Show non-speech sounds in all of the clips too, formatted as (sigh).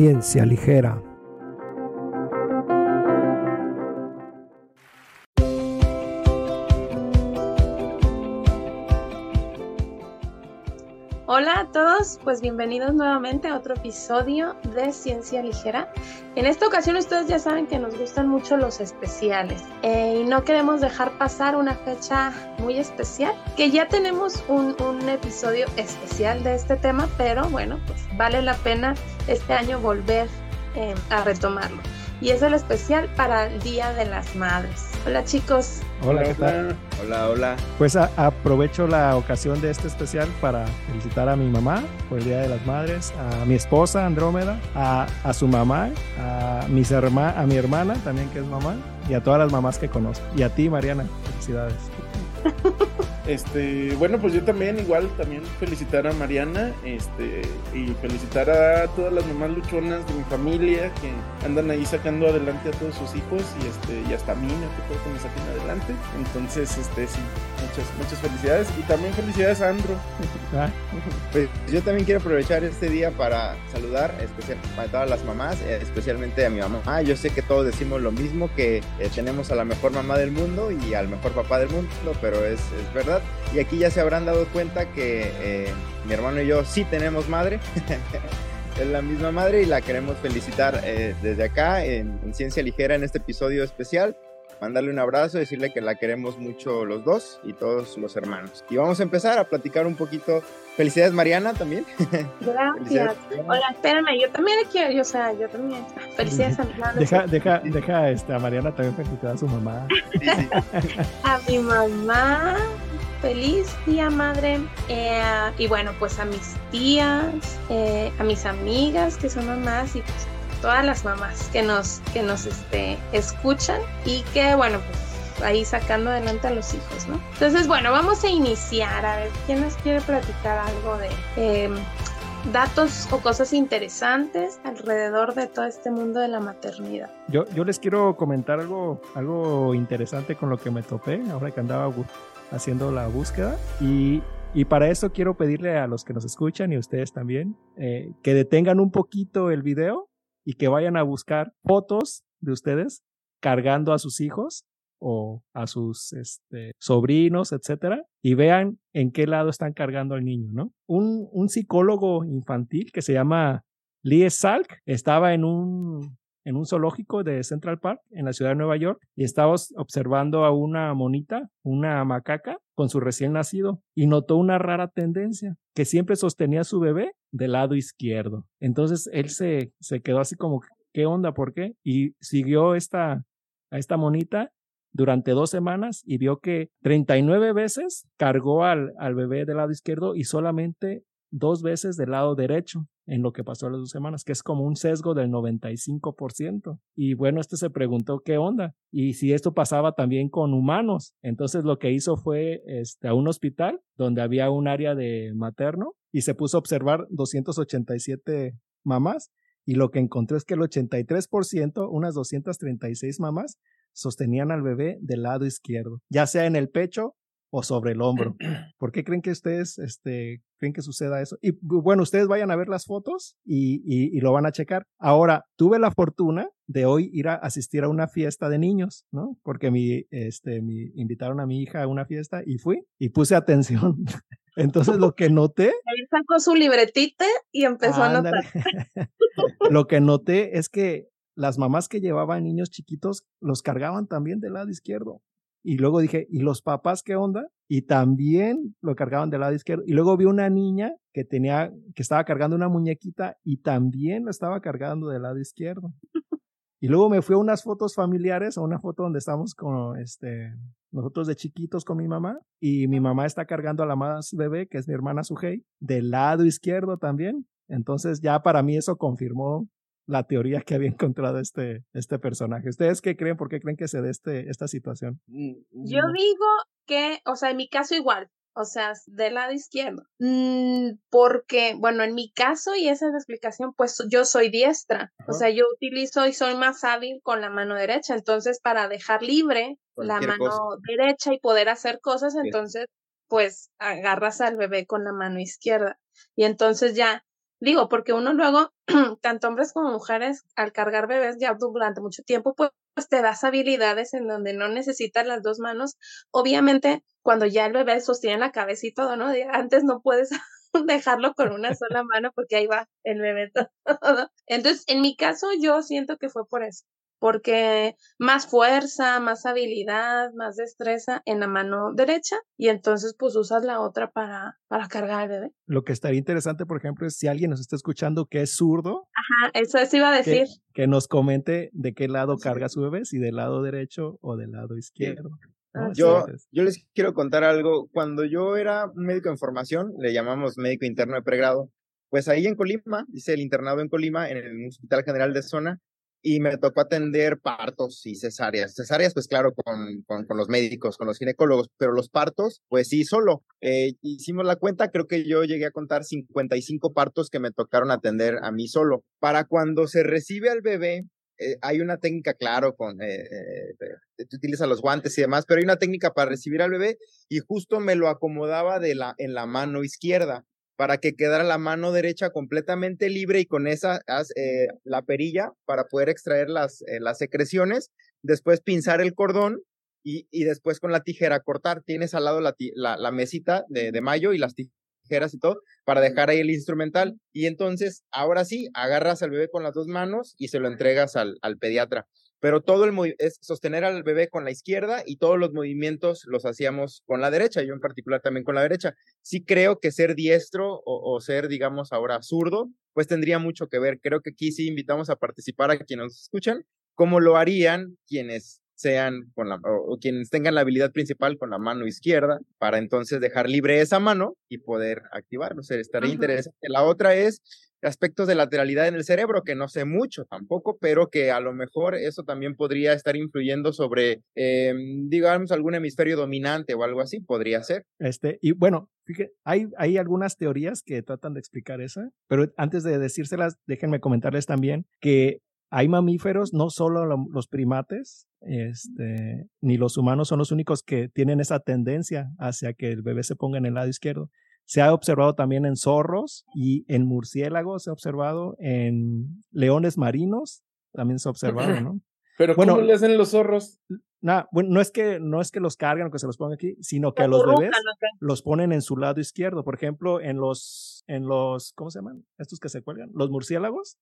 Ciencia Ligera. Hola a todos, pues bienvenidos nuevamente a otro episodio de Ciencia Ligera. En esta ocasión ustedes ya saben que nos gustan mucho los especiales eh, y no queremos dejar pasar una fecha muy especial, que ya tenemos un, episodio especial de este tema, pero bueno, pues vale la pena este año volver eh, a retomarlo. Y es el especial para el Día de las Madres. Hola chicos. Hola, ¿qué tal? Hola, hola. Pues aprovecho la ocasión de este especial para felicitar a mi mamá por el Día de las Madres, a mi esposa Andrómeda, a, a su mamá, a, mis herma, a mi hermana también que es mamá y a todas las mamás que conozco. Y a ti Mariana, felicidades. (laughs) Este, bueno, pues yo también igual también felicitar a Mariana, este, y felicitar a todas las mamás luchonas de mi familia que andan ahí sacando adelante a todos sus hijos y este, y hasta a mí, que que me saquen adelante. Entonces, este, sí, muchas, muchas felicidades y también felicidades a Andro. Ah. Pues yo también quiero aprovechar este día para saludar especialmente a todas las mamás, especialmente a mi mamá. Yo sé que todos decimos lo mismo, que eh, tenemos a la mejor mamá del mundo y al mejor papá del mundo, pero es, es verdad y aquí ya se habrán dado cuenta que eh, mi hermano y yo sí tenemos madre. (laughs) es la misma madre y la queremos felicitar eh, desde acá en, Ciencia Ligera en este episodio especial. Mandarle un abrazo, decirle que la queremos mucho los dos y todos los hermanos. Y vamos a empezar a platicar un poquito. Felicidades Mariana también. (laughs) Gracias. Hola, espérame, yo también le quiero, yo, o sea, yo también. Felicidades a mi madre. Deja, deja, deja este, a Mariana también felicitar a su mamá. (laughs) a mi mamá, feliz día madre eh, y bueno pues a mis tías eh, a mis amigas que son mamás y pues todas las mamás que nos que nos este, escuchan y que bueno pues ahí sacando adelante a los hijos no entonces bueno vamos a iniciar. A ver quién nos quiere platicar algo de em, datos o cosas interesantes alrededor de todo este mundo de la maternidad. Yo, yo les quiero comentar algo, algo interesante con lo que me topé ahora que andaba haciendo la búsqueda. Y, y para eso quiero pedirle a los que nos escuchan y ustedes también eh, que detengan un poquito el video y que vayan a buscar fotos de ustedes cargando a sus hijos o a sus este, sobrinos, etcétera, y vean en qué lado están cargando al niño, ¿no? Un, un psicólogo infantil que se llama Lee Salk estaba en un en un zoológico de Central Park en la ciudad de Nueva York y estaba observando a una monita, una macaca, con su recién nacido y notó una rara tendencia, que siempre sostenía su bebé del lado izquierdo. Entonces él se, se quedó así como, ¿qué onda? ¿Por qué? Y siguió esta, a esta monita durante dos semanas y vio que 39 veces cargó al, al bebé del lado izquierdo y solamente dos veces del lado derecho en lo que pasó las dos semanas, que es como un sesgo del 95%. Y bueno, este se preguntó qué onda y si esto pasaba también con humanos. Entonces lo que hizo fue este, a un hospital donde había un área de materno y se puso a observar 287 mamás y lo que encontró es que el 83%, unas 236 mamás, sostenían al bebé del lado izquierdo, ya sea en el pecho o sobre el hombro. (clears throat) ¿Por qué creen que ustedes este, creen que suceda eso? Y bueno, ustedes vayan a ver las fotos y, y, lo van a checar. Ahora, tuve la fortuna de hoy ir a asistir a una fiesta de niños, ¿no? Porque mi, este, mi, invitaron a mi hija a una fiesta y fui y puse atención. (laughs) Entonces lo que noté... (laughs) Él sacó su libretita y empezó a notar. (laughs) lo que noté es que las mamás que llevaban niños chiquitos los cargaban también del lado izquierdo. Y luego dije, ¿y los papás qué onda? Y también lo cargaban del lado izquierdo. Y luego vi una niña que tenía, que estaba cargando una muñequita y también lo estaba cargando del lado izquierdo. Y luego me fui a unas fotos familiares, a una foto donde estamos con este, nosotros de chiquitos con mi mamá y mi mamá está cargando a la más bebé, que es mi hermana Sujei, del lado izquierdo también. Entonces ya para mí eso confirmó la teoría que había encontrado este, este personaje. ¿Ustedes qué creen? ¿Por qué creen que se dé este, esta situación? Mm, Yo digo que, o sea, en mi caso igual, o sea, del lado izquierdo. Mm, porque, bueno, en mi caso, y esa es la explicación, pues yo soy diestra. O sea, yo utilizo y soy más hábil con la mano derecha. Entonces, para dejar libre la mano derecha y poder hacer cosas, entonces, pues agarras al bebé con la mano izquierda. Y entonces ya Digo, porque uno luego, (clears throat) tanto hombres como mujeres, al cargar bebés ya durante mucho tiempo, pues te das habilidades en donde no necesitas las dos manos. Obviamente, cuando ya el bebé sostiene la cabeza y todo, ¿no? Antes no puedes (laughs) dejarlo con una sola mano porque ahí va el bebé (laughs) todo. Entonces, en mi caso, yo siento que fue por eso porque más fuerza, más habilidad, más destreza en la mano derecha y entonces pues usas la otra para, para cargar al bebé. Lo que estaría interesante, por ejemplo, es si alguien nos está escuchando que es zurdo. Ajá, eso, eso iba a decir. Que, nos comente de qué lado carga su bebé, si del lado derecho o del lado izquierdo. Yo, yo les quiero contar algo. Cuando yo era médico en formación, le llamamos médico interno de pregrado, pues ahí en Colima, hice el internado en Colima, en el Hospital General de Zona, y me tocó atender partos y cesáreas. Cesáreas, pues claro, con, con, los médicos, con los ginecólogos, pero los partos, pues sí, solo. Eh, hicimos la cuenta, creo que yo llegué a contar 55 partos que me tocaron atender a mí solo. Para cuando se recibe al bebé, eh, hay una técnica, claro, con, eh, eh, utilizas los guantes y demás, pero hay una técnica para recibir al bebé y justo me lo acomodaba de la, en la mano izquierda para que quedara la mano derecha completamente libre y con esa eh, la perilla para poder extraer las, eh, las secreciones, después pinzar el cordón y, y, después con la tijera cortar. Tienes al lado la, la, mesita de, de mayo y las tijeras y todo para dejar ahí el instrumental. Y entonces, ahora sí, agarras al bebé con las dos manos y se lo entregas al, al pediatra pero todo el es sostener al bebé con la izquierda y todos los movimientos los hacíamos con la derecha, yo en particular también con la derecha. Sí creo que ser diestro o, ser, digamos, ahora zurdo, pues tendría mucho que ver. Creo que aquí sí invitamos a participar a quienes nos escuchan, como lo harían quienes sean con la, o, quienes tengan la habilidad principal con la mano izquierda, para entonces dejar libre esa mano y poder activarlo. O sea, estaría interesante. La otra es aspectos de lateralidad en el cerebro, que no sé mucho tampoco, pero que a lo mejor eso también podría estar influyendo sobre, em, digamos, algún hemisferio dominante o algo así, podría ser. Este, y bueno, fíjate, hay, hay algunas teorías que tratan de explicar eso, pero antes de decírselas, déjenme comentarles también que hay mamíferos, no solo los primates, este, ni los humanos son los únicos que tienen esa tendencia hacia que el bebé se ponga en el lado izquierdo. Se ha observado también en zorros y en murciélagos, se ha observado en leones marinos, también se ha observado, ¿no? (laughs) Pero bueno, ¿cómo le hacen los zorros? Nada, bueno, no es que no es que los cargan o que se los pongan aquí, sino que a los bebés los ponen en su lado izquierdo. Por ejemplo, en los, en los, ¿cómo se llaman? Estos que se cuelgan, los murciélagos.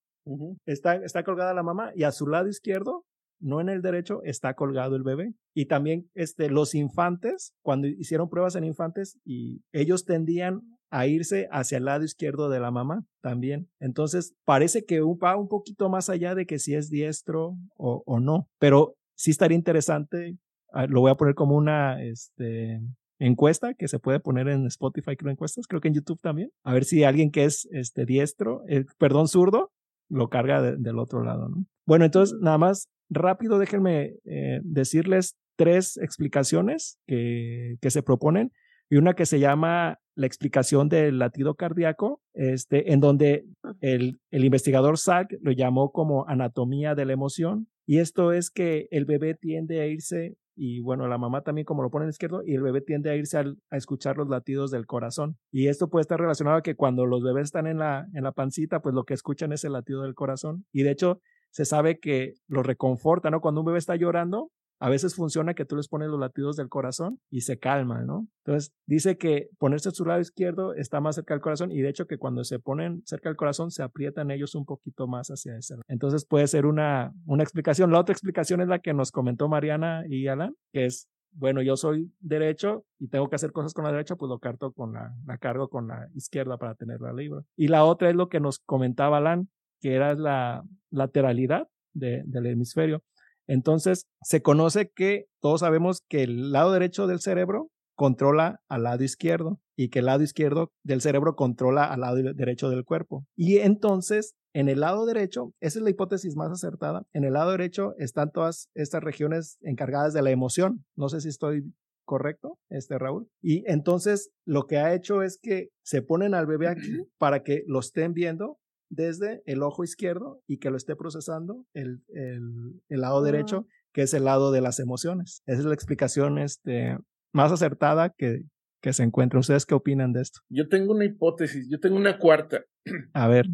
está, está colgada la mamá y a su lado izquierdo no en el derecho, está colgado el bebé. Y también este, los infantes, cuando hicieron pruebas en infantes, y ellos tendían a irse hacia el lado izquierdo de la mamá también. Entonces, parece que va un poquito más allá de que si es diestro o, o no, pero sí estaría interesante, ah, lo voy a poner como una este, encuesta que se puede poner en Spotify, creo encuestas, creo que en YouTube también, a ver si alguien que es este, diestro, eh, perdón, zurdo, lo carga del otro lado, ¿no? Bueno, entonces nada más rápido déjenme eh, decirles tres explicaciones que, que, se proponen y una que se llama la explicación del latido cardíaco, este, en donde el, el investigador Sack lo llamó como anatomía de la emoción. Y esto es que el bebé tiende a irse, y bueno, la mamá también como lo pone en izquierdo, y el bebé tiende a irse a escuchar los latidos del corazón. Y esto puede estar relacionado a que cuando los bebés están en la, en la pancita, pues lo que escuchan es el latido del corazón. Y de hecho, se sabe que lo reconforta, ¿no? Cuando un bebé está llorando, a veces funciona que tú les pones los latidos del corazón y se calma, ¿no? Entonces, dice que ponerse a su lado izquierdo está más cerca del corazón y de hecho que cuando se ponen cerca del corazón se aprietan ellos un poquito más hacia ese lado. Entonces, puede ser una, una explicación. La otra explicación es la que nos comentó Mariana y Alan, que es, bueno, yo soy derecho y tengo que hacer cosas con la derecha, pues lo con la, la cargo con la izquierda para tenerla libre. Y la otra es lo que nos comentaba Alan, que era la lateralidad del hemisferio. Entonces, se conoce que todos sabemos que el lado derecho del cerebro controla al lado izquierdo y que el lado izquierdo del cerebro controla al lado derecho del cuerpo. Y entonces, en el lado derecho, esa es la hipótesis más acertada, en el lado derecho están todas estas regiones encargadas de la emoción. No sé si estoy correcto, este Raúl. Y entonces lo que ha hecho es que se ponen al bebé aquí para que lo estén viendo desde el ojo izquierdo y que lo esté procesando el, el, lado derecho, que es el lado de las emociones. Esa es la explicación este, más acertada que, que se encuentra. ¿Ustedes qué opinan de esto? Yo tengo una hipótesis, yo tengo una cuarta. (clears throat) A ver.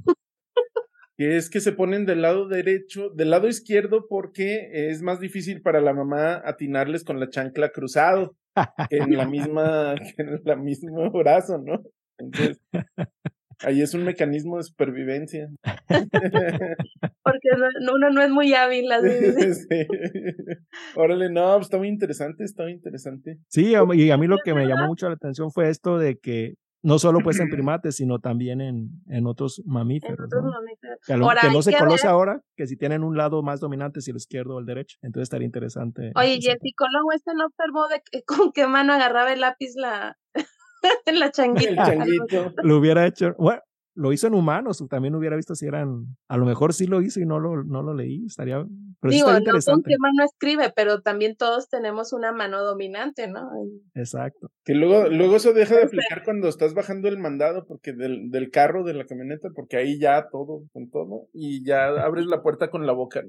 que es que se ponen del lado derecho, del lado izquierdo porque es más difícil para la mamá atinarles con la chancla cruzado que en la misma, (laughs) que en la mismo brazo, ¿no? Entonces, ahí es un mecanismo de supervivencia. (laughs) Porque uno no es muy hábil así. (laughs) Sí. Órale, no, pues está muy interesante, está muy interesante. Sí, y a mí lo que me llamó mucho la atención fue esto de que no solo pues en (clears throat) primates, sino también en, en otros mamíferos. En otros mamíferos. Que, no se conoce ahora, que si tienen un lado más dominante, si el izquierdo o el derecho. Entonces estaría interesante. Oye, y el psicólogo este no observó de (laughs) con qué mano agarraba el lápiz la, (laughs) la changuita. El changuito. Lo hubiera hecho. Bueno, lo hizo en humanos, también hubiera visto si eran, a lo mejor sí lo hizo y no lo, no lo leí, estaría, pero Digo, no con qué mano escribe, pero también todos tenemos una mano dominante, ¿no? Exacto. Que luego, luego eso deja de aplicar cuando estás bajando el mandado, porque del, del carro, de la camioneta, porque ahí ya todo, con todo, y ya (laughs) abres la puerta con la boca.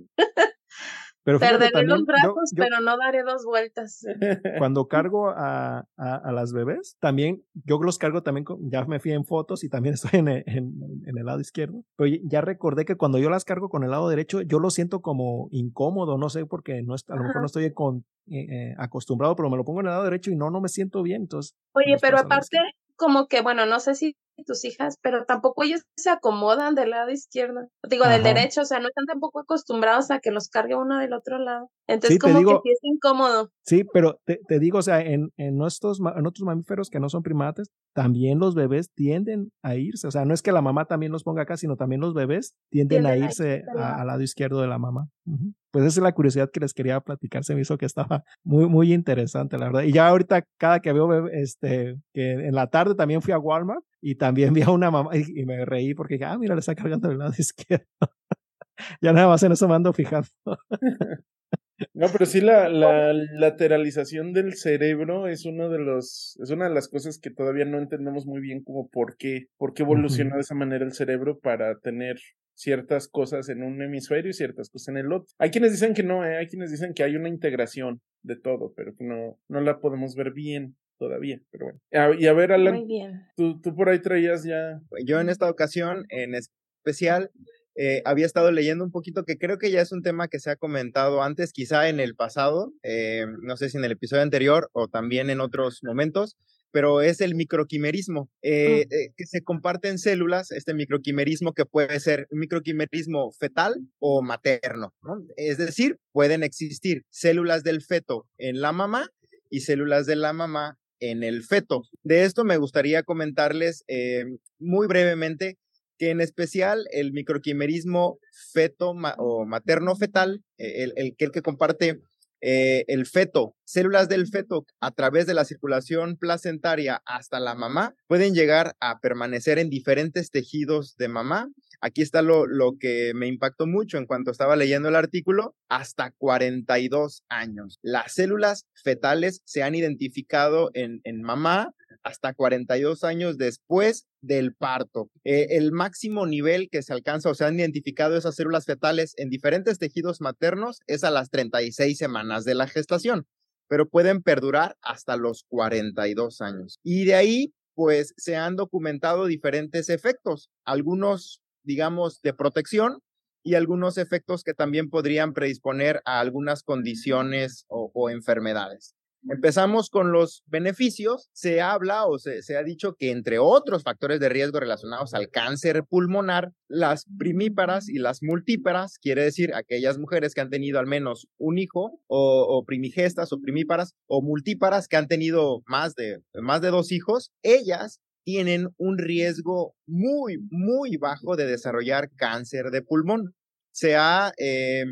Pero Perderé los brazos, pero no daré dos vueltas. (laughs) Cuando cargo a, a, las bebés, también, yo los cargo también, ya me fui en fotos y también (laughs) estoy en, en, en, el lado izquierdo. Pero ya recordé que cuando yo las cargo con el lado derecho, yo lo siento como incómodo, no sé, porque no a lo mejor no estoy con, eh, eh, acostumbrado, pero me lo pongo en el lado derecho y no, no me siento bien. Entonces, Oye, pero aparte, como que, bueno, no sé si tus hijas, pero tampoco ellos se acomodan del lado izquierdo, digo, del derecho, o sea, no están tampoco acostumbrados a que los cargue uno del otro lado. Entonces, como que sí es incómodo. Sí, pero te, te digo, o sea, en, en, nuestros, en otros mamíferos que no son primates, también los bebés tienden a irse, o sea, no es que la mamá también los ponga acá, sino también los bebés tienden, a irse al lado izquierdo de la mamá. Pues esa es la curiosidad que les quería platicar, se me hizo que estaba (laughs) muy, muy interesante, la verdad. Y ya ahorita, cada que veo, este, que en la tarde también fui a Walmart y también vi a una mamá y, me reí porque dije, ah, mira, le está cargando del lado (laughs) izquierdo. ya nada más en eso me ando fijando. (laughs) No, pero sí la, la, lateralización del cerebro es uno de los, es una de las cosas que todavía no entendemos muy bien como por qué, por qué evolucionó de esa manera el cerebro para tener ciertas cosas en un hemisferio y ciertas cosas en el otro. Hay quienes dicen que no, ¿eh? hay quienes dicen que hay una integración de todo, pero que no, no la podemos ver bien todavía, pero bueno. y a ver, Alan, Muy bien. Tú, tú por ahí traías ya. Yo en esta ocasión, en especial, eh, había estado leyendo un poquito que creo que ya es un tema que se ha comentado antes, quizá en el pasado, eh, no sé si en el episodio anterior o también en otros momentos, pero es el microquimerismo, eh, mm. que se comparte en células, este microquimerismo que puede ser un microquimerismo fetal o materno, Es decir, pueden existir células del feto en la mamá y células de la mamá en el feto. De esto me gustaría comentarles muy brevemente que en especial el microquimerismo feto o materno-fetal, eh, el, el, el, que comparte eh, el feto, células del feto a través de la circulación placentaria hasta la mamá, pueden llegar a permanecer en diferentes tejidos de mamá. Aquí está lo, lo que me impactó mucho en cuanto estaba leyendo el artículo, hasta 42 años. Las células fetales se han identificado en, en mamá hasta 42 años después del parto. Eh, el máximo nivel que se alcanza o se han identificado esas células fetales en diferentes tejidos maternos es a las 36 semanas de la gestación, pero pueden perdurar hasta los 42 años. Y de ahí, pues, se han documentado diferentes efectos, algunos, digamos, de protección y algunos efectos que también podrían predisponer a algunas condiciones o enfermedades. Empezamos con los beneficios. Se habla o se, ha dicho que entre otros factores de riesgo relacionados al cáncer pulmonar, las primíparas y las multíparas, quiere decir aquellas mujeres que han tenido al menos un hijo o, primigestas o primíparas o multíparas que han tenido más de, más de dos hijos, ellas tienen un riesgo muy, muy bajo de desarrollar cáncer de pulmón. Se ha eh,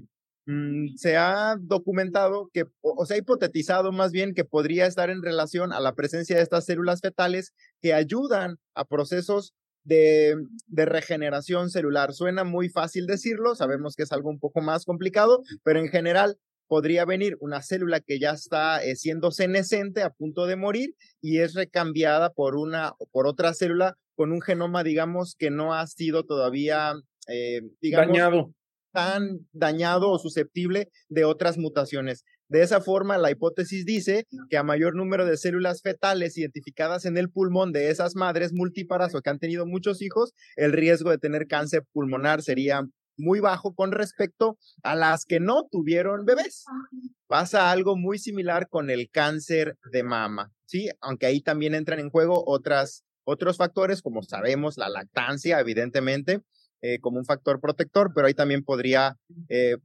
Mm, se ha documentado que, o, se ha hipotetizado más bien que podría estar en relación a la presencia de estas células fetales que ayudan a procesos de, de, regeneración celular. Suena muy fácil decirlo, sabemos que es algo un poco más complicado, pero en general podría venir una célula que ya está eh, siendo senescente, a punto de morir, y es recambiada por una por otra célula con un genoma, digamos, que no ha sido todavía eh, digamos, dañado tan dañado o susceptible de otras mutaciones. De esa forma, la hipótesis dice que a mayor número de células fetales identificadas en el pulmón de esas madres multíparas o que han tenido muchos hijos, el riesgo de tener cáncer pulmonar sería muy bajo con respecto a las que no tuvieron bebés. Pasa algo muy similar con el cáncer de mama, ¿sí? Aunque ahí también entran en juego otras, otros factores, como sabemos, la lactancia, evidentemente, eh, como un factor protector, pero ahí también podría, eh,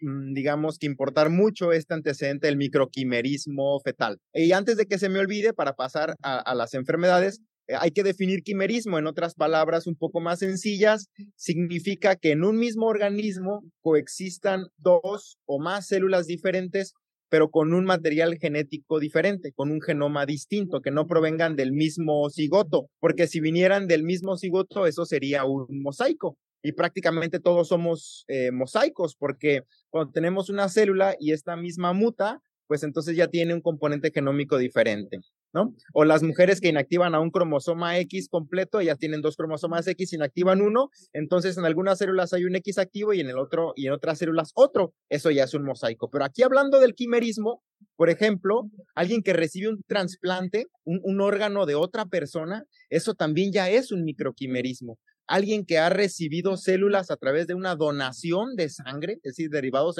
mm, digamos, que importar mucho este antecedente del microquimerismo fetal. Y antes de que se me olvide, para pasar a las enfermedades, hay que definir quimerismo, en otras palabras un poco más sencillas, significa que en un mismo organismo coexistan dos o más células diferentes, pero con un material genético diferente, con un genoma distinto, que no provengan del mismo cigoto, porque si vinieran del mismo cigoto, eso sería un mosaico. Y prácticamente todos somos eh, mosaicos, porque cuando tenemos una célula y esta misma muta, pues entonces ya tiene un componente genómico diferente. ¿No? O las mujeres que inactivan a un cromosoma X completo, ya tienen dos cromosomas X, inactivan uno, entonces en algunas células hay un X activo y en el otro y en otras células otro. Eso ya es un mosaico. Pero aquí hablando del quimerismo, por ejemplo, alguien que recibe un trasplante, un, un órgano de otra persona, eso también ya es un microquimerismo alguien que ha recibido células a través de una donación de sangre, es decir, derivados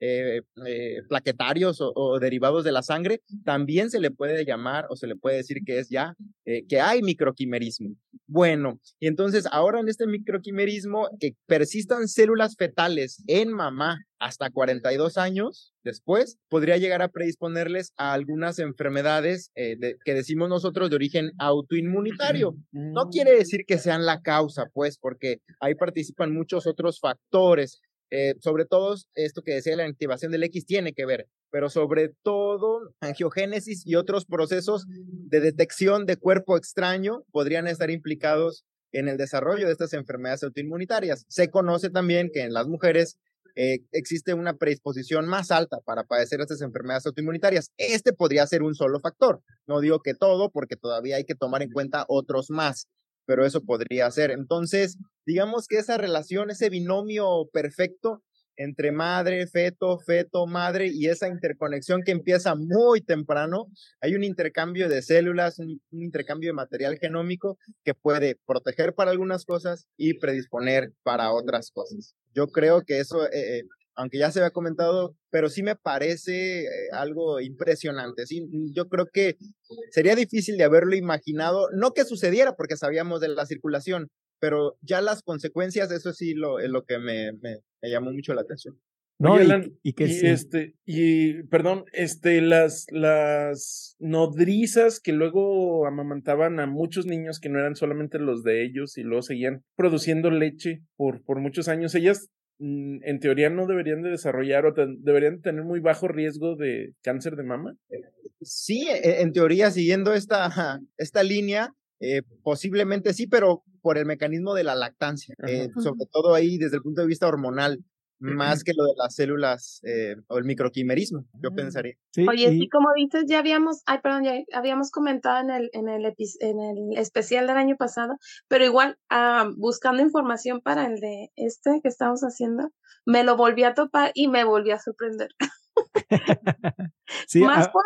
eh, eh, plaquetarios o, derivados de la sangre, también se le puede llamar o se le puede decir que es ya, eh, que hay microquimerismo. Bueno, y entonces ahora en este microquimerismo, que persistan células fetales en mamá hasta 42 años después, podría llegar a predisponerles a algunas enfermedades eh, que decimos nosotros de origen autoinmunitario. No quiere decir que sean la causa, pues, porque ahí participan muchos otros factores. Eh, sobre todo esto que decía la activación del X tiene que ver, pero sobre todo angiogénesis y otros procesos de detección de cuerpo extraño podrían estar implicados en el desarrollo de estas enfermedades autoinmunitarias. Se conoce también que en las mujeres eh, existe una predisposición más alta para padecer estas enfermedades autoinmunitarias. Este podría ser un solo factor. No digo que todo, porque todavía hay que tomar en cuenta otros más, pero eso podría ser. Entonces, digamos que esa relación, ese binomio perfecto entre madre, feto, feto, madre y esa interconexión que empieza muy temprano, hay un intercambio de células, un, intercambio de material genómico que puede proteger para algunas cosas y predisponer para otras cosas. Yo creo que eso, eh, eh, aunque ya se había comentado, pero sí me parece eh, algo impresionante. Yo creo que sería difícil de haberlo imaginado, no que sucediera porque sabíamos de la circulación, pero ya las consecuencias, eso sí lo, es lo que me, me, llamó mucho la atención. No, y, que y este, y perdón, este, las, las nodrizas que luego amamantaban a muchos niños que no eran solamente los de ellos y luego seguían produciendo leche por, por muchos años, ellas mm, en teoría no deberían de desarrollar o deberían tener muy bajo riesgo de cáncer de mama. Sí, e, en teoría, siguiendo esta, (laughs) esta línea, eh, posiblemente sí, pero por el mecanismo de la lactancia, eh, sobre todo ahí desde el punto de vista hormonal, más que lo de las células eh, o el microquimerismo, yo ah. pensaría. Oye, y... como dices, ya habíamos, ay, perdón, ya habíamos comentado en el, en el, en el especial del año pasado, pero igual, ah, buscando información para el de este que estamos haciendo, me lo volví a topar y me volví a sorprender. (laughs) sí, Más por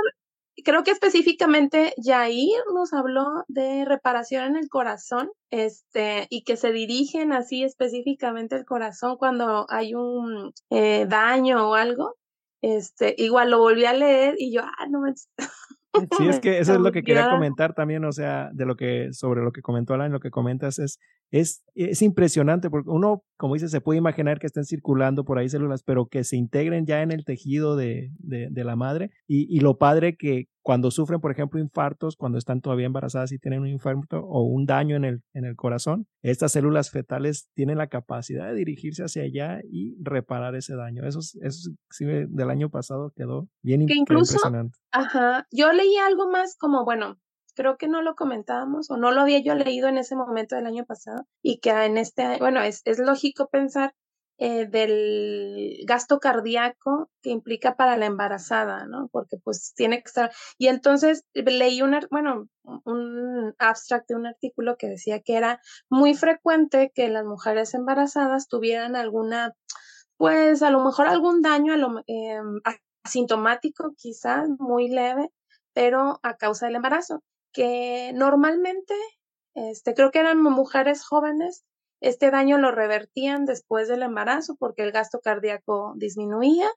creo que específicamente Jair nos habló de reparación en el corazón, este, y que se dirigen así específicamente al corazón cuando hay un eh, daño o algo. Este, igual lo volví a leer y yo, ah, no me... Sí, es (laughs) que eso es lo que quería comentar también, o sea, de lo que, sobre lo que comentó Alan, lo que comentas es, es, es impresionante porque uno, como dice, se puede imaginar que estén circulando por ahí células, pero que se integren ya en el tejido de, de, de la madre y, y, lo padre que, cuando sufren, por ejemplo, infartos, cuando están todavía embarazadas y tienen un infarto o un daño en el, en el corazón, estas células fetales tienen la capacidad de dirigirse hacia allá y reparar ese daño. Eso, eso sí, del año pasado quedó bien que incluso, impresionante. Ajá, yo leí algo más como, bueno, creo que no lo comentábamos o no lo había yo leído en ese momento del año pasado y que en este, bueno, es, es lógico pensar eh, del gasto cardíaco que implica para la embarazada, ¿no? Porque pues tiene que estar. Y entonces leí un, bueno, un abstract de un artículo que decía que era muy frecuente que las mujeres embarazadas tuvieran alguna, pues a lo mejor algún daño a lo, eh, asintomático quizás, muy leve, pero a causa del embarazo, que normalmente, este, creo que eran mujeres jóvenes, este daño lo revertían después del embarazo porque el gasto cardíaco disminuía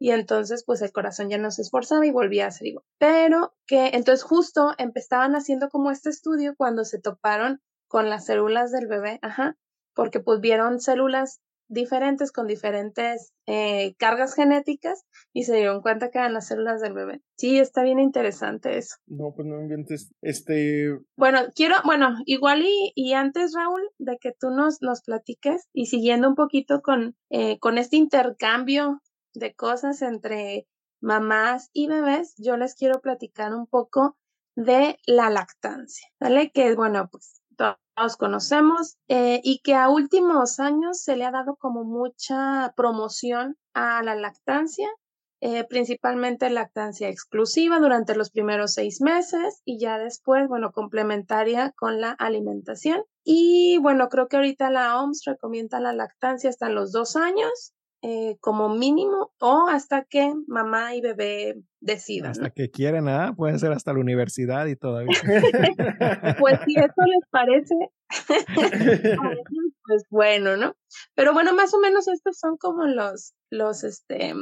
y entonces pues el corazón ya no se esforzaba y volvía a ser igual. Pero que entonces justo empezaban haciendo como este estudio cuando se toparon con las células del bebé, ajá, porque pues vieron células diferentes con diferentes eh, cargas genéticas y se dieron cuenta que eran las células del bebé. Sí, está bien interesante eso. No, pues no inventes. Este. Bueno, quiero, bueno, igual y, y antes, Raúl, de que tú nos, nos platiques y siguiendo un poquito con, eh, con este intercambio de cosas entre mamás y bebés, yo les quiero platicar un poco de la lactancia, ¿vale? Que bueno, pues todos conocemos eh, y que a últimos años se le ha dado como mucha promoción a la lactancia, eh, principalmente lactancia exclusiva durante los primeros seis meses y ya después, bueno, complementaria con la alimentación. Y bueno, creo que ahorita la OMS recomienda la lactancia hasta los dos años eh, como mínimo o hasta que mamá y bebé decidan. Hasta que quieren, ¿ah? Pueden ser hasta la universidad y todavía. (laughs) pues si eso les parece, (laughs) pues bueno, ¿no? Pero bueno, más o menos estos son como los, los, este,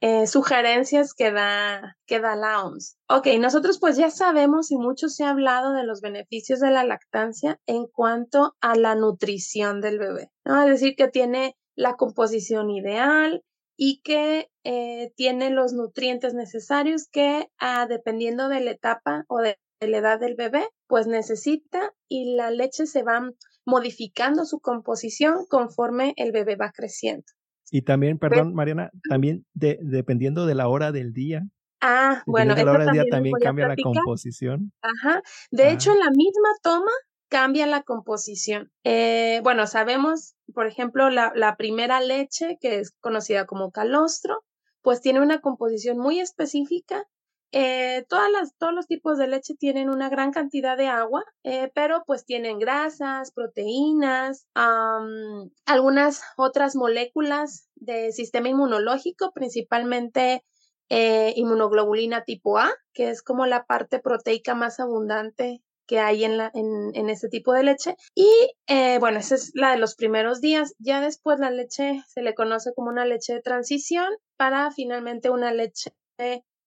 eh, sugerencias que da, que da la OMS. Ok, nosotros pues ya sabemos y mucho se ha hablado de los beneficios de la lactancia en cuanto a la nutrición del bebé, ¿no? Es decir, que tiene la composición ideal y que eh, tiene los nutrientes necesarios que ah, dependiendo de la etapa o de, la edad del bebé, pues necesita y la leche se va modificando su composición conforme el bebé va creciendo. Y también, perdón, Mariana, también de, dependiendo de la hora del día. Ah, bueno, de la hora del día también cambia la composición. Ajá. De hecho, en la misma toma cambia la composición. Eh, bueno, sabemos, por ejemplo, la, primera leche, que es conocida como calostro, pues tiene una composición muy específica. Eh, todas las, todos los tipos de leche tienen una gran cantidad de agua, eh, pero pues tienen grasas, proteínas, algunas otras moléculas del sistema inmunológico, principalmente inmunoglobulina tipo A, que es como la parte proteica más abundante que hay en, la, en, en este tipo de leche. Y eh, bueno, esa es la de los primeros días. Ya después la leche se le conoce como una leche de transición para finalmente una leche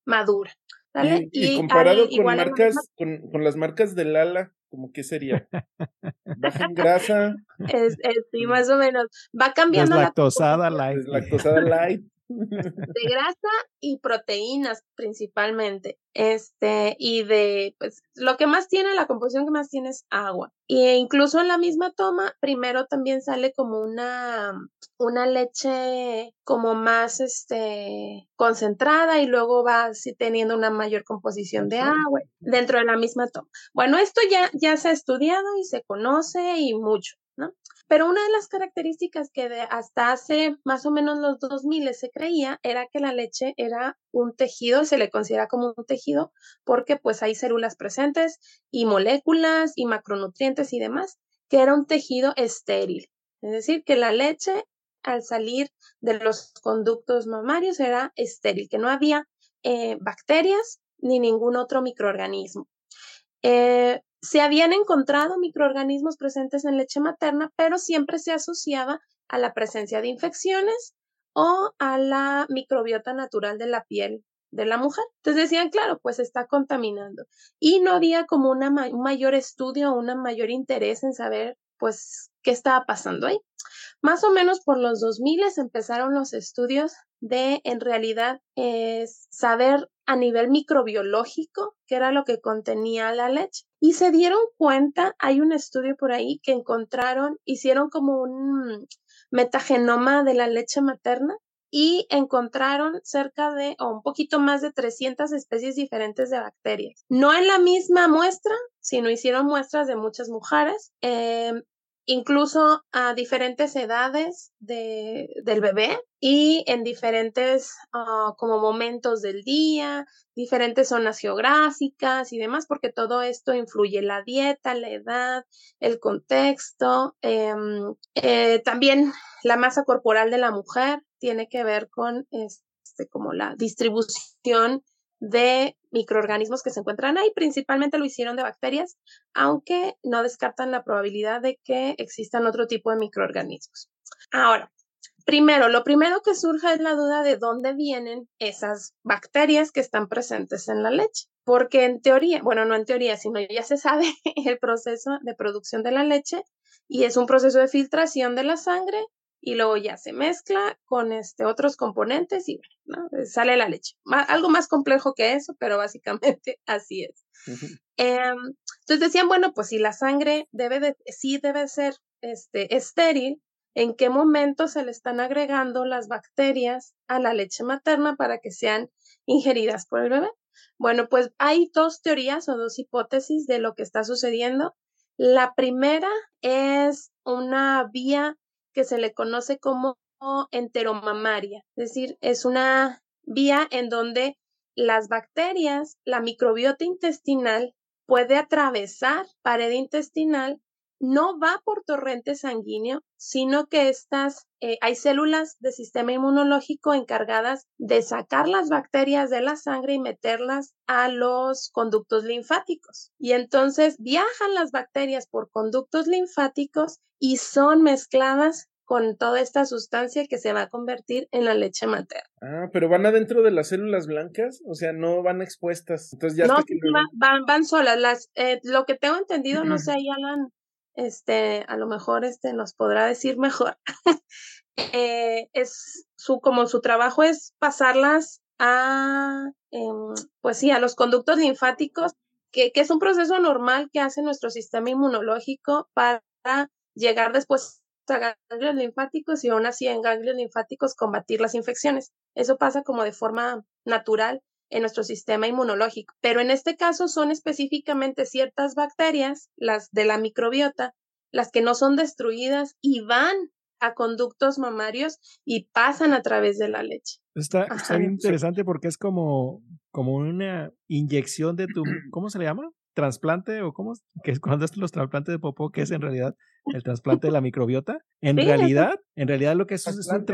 madura. ¿vale? Y, comparado con, marcas, con, las marcas del ala, ¿cómo qué sería? (laughs) ¿Baja en grasa? Es, sí, más o menos. Va (laughs) cambiando. Deslactosada light. Deslactosada light de grasa y proteínas principalmente. Este, y de, pues, lo que más tiene, la composición que más tiene es agua. E incluso en la misma toma, primero también sale como una, una leche como más, este, concentrada y luego va teniendo una mayor composición de agua dentro de la misma toma. Bueno, esto ya, ya se ha estudiado y se conoce y mucho, ¿no? Pero una de las características que hasta hace más o menos los 2000 se creía era que la leche era un tejido, se le considera como un tejido porque pues hay células presentes y moléculas y macronutrientes y demás, que era un tejido estéril. Es decir, que la leche al salir de los conductos mamarios era estéril, que no había eh, bacterias ni ningún otro microorganismo. Eh, se habían encontrado microorganismos presentes en leche materna, pero siempre se asociaba a la presencia de infecciones o a la microbiota natural de la piel de la mujer. Entonces decían, claro, pues está contaminando. Y no había como una un mayor estudio o un mayor interés en saber, pues, qué estaba pasando ahí. Más o menos por los 2000 empezaron los estudios de, en realidad, es saber a nivel microbiológico qué era lo que contenía la leche. Y se dieron cuenta, hay un estudio por ahí que encontraron, hicieron como un metagenoma de la leche materna y encontraron cerca de o un poquito más de 300 especies diferentes de bacterias. No en la misma muestra, sino hicieron muestras de muchas mujeres. Eh, incluso a diferentes edades de, del bebé y en diferentes ah, como momentos del día, diferentes zonas geográficas y demás, porque todo esto influye la dieta, la edad, el contexto, em, eh, también la masa corporal de la mujer tiene que ver con este, como la distribución de microorganismos que se encuentran ahí. Principalmente lo hicieron de bacterias, aunque no descartan la probabilidad de que existan otro tipo de microorganismos. Ahora, primero, lo primero que surge es la duda de dónde vienen esas bacterias que están presentes en la leche. Porque en teoría, bueno, no en teoría, sino ya se sabe (laughs) el proceso de producción de la leche y es un proceso de filtración de la sangre y luego ya se mezcla con este, otros componentes y bueno, sale la leche. algo más complejo que eso, pero básicamente (laughs) así es. Em, entonces decían, bueno, pues si la sangre debe de, sí debe ser este, estéril, ¿en qué momento se le están agregando las bacterias a la leche materna para que sean ingeridas por el bebé? Bueno, pues hay dos teorías o dos hipótesis de lo que está sucediendo. La primera es una vía que se le conoce como enteromamaria, es decir, es una vía en donde las bacterias, la microbiota intestinal puede atravesar pared intestinal no va por torrente sanguíneo, sino que estas, eh, hay células del sistema inmunológico encargadas de sacar las bacterias de la sangre y meterlas a los conductos linfáticos. Y entonces viajan las bacterias por conductos linfáticos y son mezcladas con toda esta sustancia que se va a convertir en la leche materna. Ah, pero van adentro de las células blancas, o sea, no van expuestas. Entonces ya no, van, van, solas. Las, eh, lo que tengo entendido, no sé, Alan, este, a lo mejor este nos podrá decir mejor. (laughs) Eh, es su, como su trabajo es pasarlas a, em, pues sí, a los conductos linfáticos, que, que es un proceso normal que hace nuestro sistema inmunológico para llegar después a ganglios linfáticos y aún así en ganglios linfáticos combatir las infecciones. Eso pasa como de forma natural en nuestro sistema inmunológico. Pero en este caso son específicamente ciertas bacterias, las de la microbiota, las que no son destruidas y van a conductos mamarios y pasan a través de la leche. Está, está bien interesante porque es como, como una inyección de tu, (clears throat) ¿cómo se le llama? trasplante o cómo que es cuando es los trasplantes de popó que es en realidad el trasplante de la microbiota en realidad en realidad lo que es es un,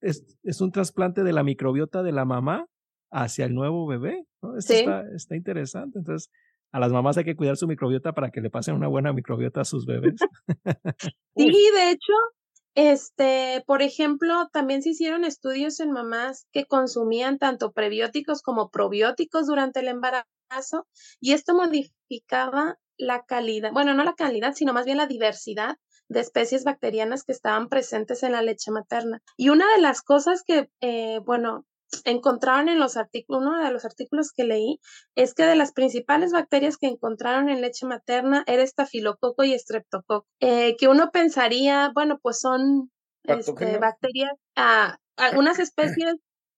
es, un trasplante de la microbiota de la mamá hacia el nuevo bebé Esto está, está interesante entonces a las mamás hay que cuidar su microbiota para que le pasen una buena microbiota a sus bebés. (laughs) sí, de hecho, este, por ejemplo, también se hicieron estudios en mamás que consumían tanto prebióticos como probióticos durante el embarazo y esto modificaba la calidad, bueno, no la calidad, sino más bien la diversidad de especies bacterianas que estaban presentes en la leche materna. Y una de las cosas que, eh, bueno, encontraron en los artículos, uno de los artículos que leí, es que de las principales bacterias que encontraron en leche materna era estafilococo y estreptococo, eh, que uno pensaría, bueno, pues son este, bacterias, ah, algunas especies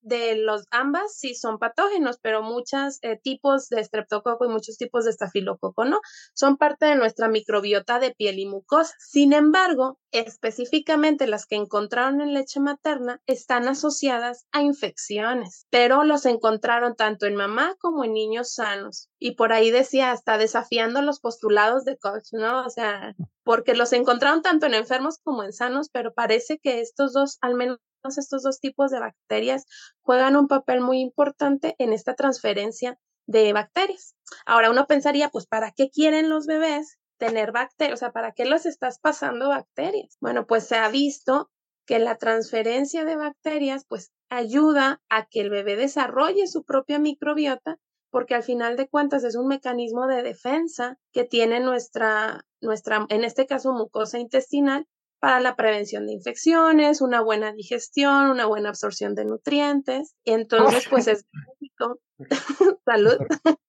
de los ambas sí son patógenos, pero muchos eh, tipos de estreptococo y muchos tipos de estafilococo no, son parte de nuestra microbiota de piel y mucosa. Sin embargo, específicamente las que encontraron en leche materna están asociadas a infecciones, pero los encontraron tanto en mamá como en niños sanos. Y por ahí decía, hasta desafiando los postulados de Koch, ¿no? O sea, porque los encontraron tanto en enfermos como en sanos, pero parece que estos dos, al menos estos dos tipos de bacterias juegan un papel muy importante en esta transferencia de bacterias. Ahora uno pensaría, pues, ¿para qué quieren los bebés tener bacterias? O sea, ¿para qué los estás pasando bacterias? Bueno, pues se ha visto que la transferencia de bacterias, pues, ayuda a que el bebé desarrolle su propia microbiota, porque al final de cuentas es un mecanismo de defensa que tiene nuestra, nuestra, en este caso, mucosa intestinal, para la prevención de infecciones, una buena digestión, una buena absorción de nutrientes. Entonces, pues es (laughs) benéfico. (laughs) Salud. (laughs)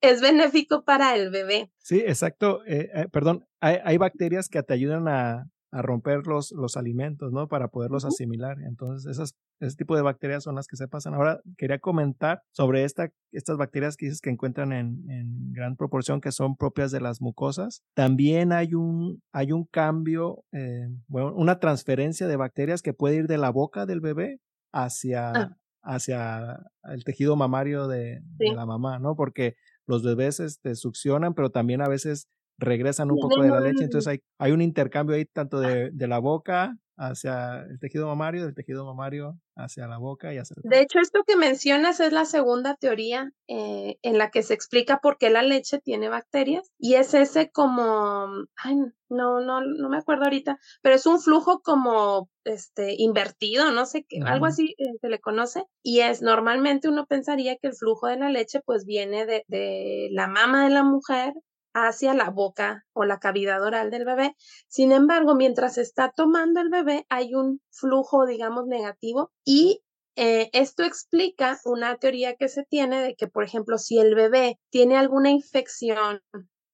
es benéfico para el bebé. Sí, exacto. Eh, eh, perdón, hay, hay, bacterias que te ayudan a, a romper los, los alimentos, ¿no? Para poderlos asimilar. Entonces, esas, ese tipo de bacterias son las que se pasan. Ahora, quería comentar sobre esta, estas bacterias que dices que encuentran en, en gran proporción que son propias de las mucosas. También hay un, hay un cambio, eh, bueno, una transferencia de bacterias que puede ir de la boca del bebé hacia, ah. hacia el tejido mamario de, de, la mamá, ¿no? Porque los bebés este, succionan, pero también a veces regresan un poco de la leche, entonces hay, hay un intercambio ahí tanto de, de la boca hacia el tejido mamario, del tejido mamario hacia la boca y hacia De hecho, esto que mencionas es la segunda teoría eh, en la que se explica por qué la leche tiene bacterias y es ese como, ay, no, no, no me acuerdo ahorita, pero es un flujo como este invertido, no sé qué, algo así eh, se le conoce y es normalmente uno pensaría que el flujo de la leche pues viene de, de la mama de la mujer hacia la boca o la cavidad oral del bebé. Sin embargo, mientras está tomando el bebé, hay un flujo, digamos, negativo y eh, esto explica una teoría que se tiene de que, por ejemplo, si el bebé tiene alguna infección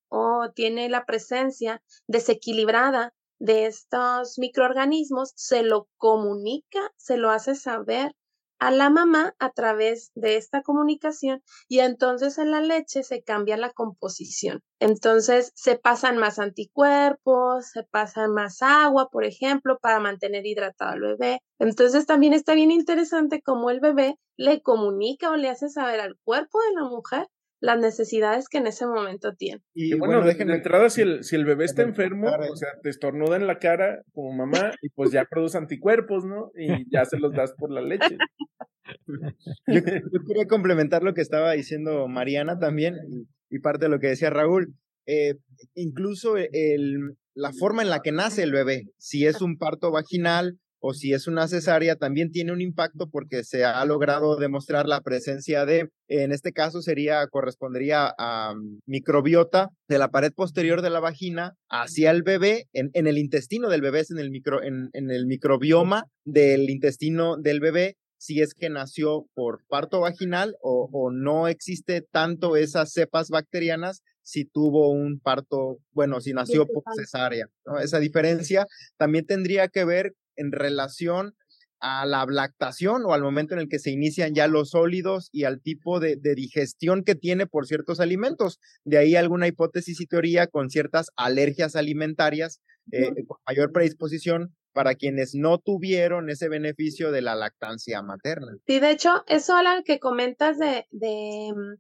o tiene la presencia desequilibrada de estos microorganismos, se lo comunica, se lo hace saber a la mamá a través de esta comunicación y entonces en la leche se cambia la composición. Entonces se pasan más anticuerpos, se pasan más agua, por ejemplo, para mantener hidratado al bebé. Entonces también está bien interesante cómo el bebé le comunica o le hace saber al cuerpo de la mujer las necesidades que en ese momento tiene. Y, bueno, dejen de entrada, si el, si el bebé está enfermo, o sea, te estornuda en la cara como mamá y pues ya produce anticuerpos, ¿no? Y ya se los das por la leche. Yo, quería complementar lo que estaba diciendo Mariana también y, parte de lo que decía Raúl. Eh, incluso el, la forma en la que nace el bebé, si es un parto vaginal o si es una cesárea, también tiene un impacto porque se ha logrado demostrar la presencia de, en este caso sería, correspondería a mm, microbiota de la pared posterior de la vagina hacia el bebé, en, en el intestino del bebé, es en el, micro, en, en el microbioma del intestino del bebé, si es que nació por parto vaginal o, o, no existe tanto esas cepas bacterianas si tuvo un parto, bueno, si nació por cesárea. Esa diferencia también tendría que ver en relación a la lactación o al momento en el que se inician ya los sólidos y al tipo de, digestión que tiene por ciertos alimentos. De ahí alguna hipótesis y teoría con ciertas alergias alimentarias eh, con mayor predisposición para quienes no tuvieron ese beneficio de la lactancia materna. Sí, de hecho, eso a que comentas de, de mm,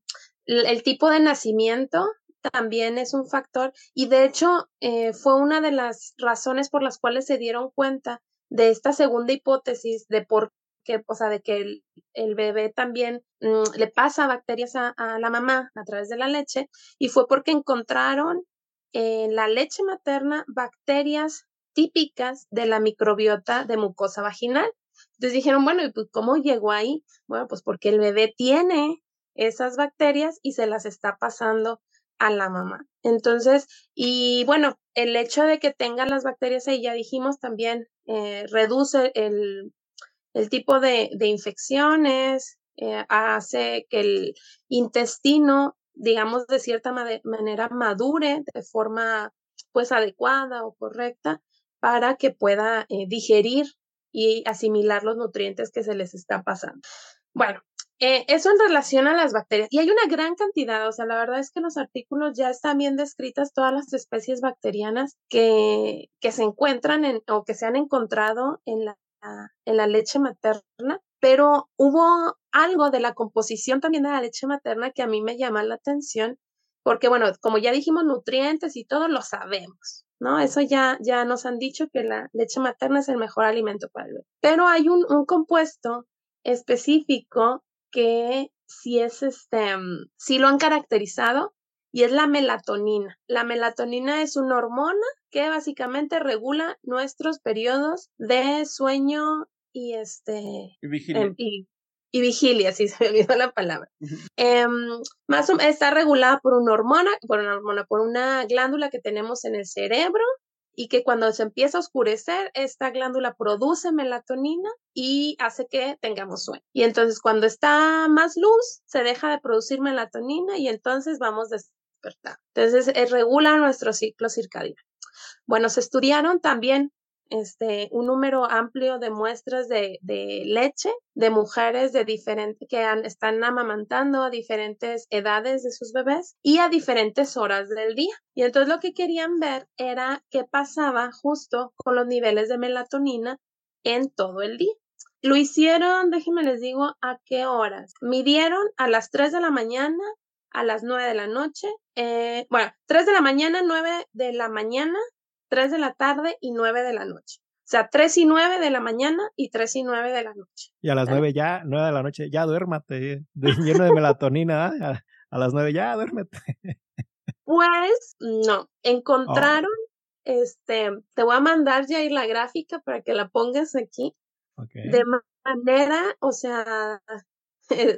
el tipo de nacimiento también es un factor y de hecho eh, fue una de las razones por las cuales se dieron cuenta de esta segunda hipótesis de por qué, o sea, de que el, bebé también mm, le pasa bacterias a, la mamá a través de la leche y fue porque encontraron en la leche materna bacterias típicas de la microbiota de mucosa vaginal. Entonces dijeron, bueno, ¿y pues cómo llegó ahí? Bueno, pues porque el bebé tiene esas bacterias y se las está pasando a la mamá. Entonces, y bueno, el hecho de que tenga las bacterias ahí, ya dijimos, también eh, reduce el, el, tipo de, de infecciones, eh, hace que el intestino, digamos, de cierta manera madure de forma pues adecuada o correcta para que pueda eh, digerir y asimilar los nutrientes que se les está pasando. Bueno, eh, eso en relación a las bacterias. Y hay una gran cantidad, o sea, la verdad es que los artículos ya están bien descritas todas las especies bacterianas que, que se encuentran en, o que se han encontrado en la, en la leche materna, pero hubo algo de la composición también de la leche materna que a mí me llama la atención, porque bueno, como ya dijimos, nutrientes y todo lo sabemos. ¿no? Eso ya, ya nos han dicho que la leche materna es el mejor alimento para el bebé. Pero hay un, un compuesto específico que si es este, mm, si lo han caracterizado y es la melatonina. La melatonina es una hormona que básicamente regula nuestros periodos de sueño y este y vigilia. Em, y, vigilia, si (laughs) se me olvidó la palabra. Em, más o, está regulada por una hormona, por una hormona, por una glándula que tenemos en el cerebro y que cuando se empieza a oscurecer, esta glándula produce melatonina y hace que tengamos sueño. Y entonces cuando está más luz, se deja de producir melatonina y entonces vamos a despertar. Entonces eh, regula nuestro ciclo circadiano. Bueno, se estudiaron también este, un número amplio de muestras de, de leche de mujeres de diferentes que están amamantando a diferentes edades de sus bebés y a diferentes horas del día. Y entonces lo que querían ver era qué pasaba justo con los niveles de melatonina en todo el día. Lo hicieron, déjenme les digo, a qué horas. Midieron a las 3 de la mañana, a las 9 de la noche, eh, bueno, 3 de la mañana, 9 de la mañana, 3 de la tarde y 9 de la noche. O sea, 3 y 9 de la mañana y 3 y 9 de la noche. Y a las 9 ya, 9 de la noche, ya duérmate, lleno de melatonina, a, a, las 9 ya duérmete. Pues no, encontraron, este, te voy a mandar ya la gráfica para que la pongas aquí. Okay. De manera, o sea,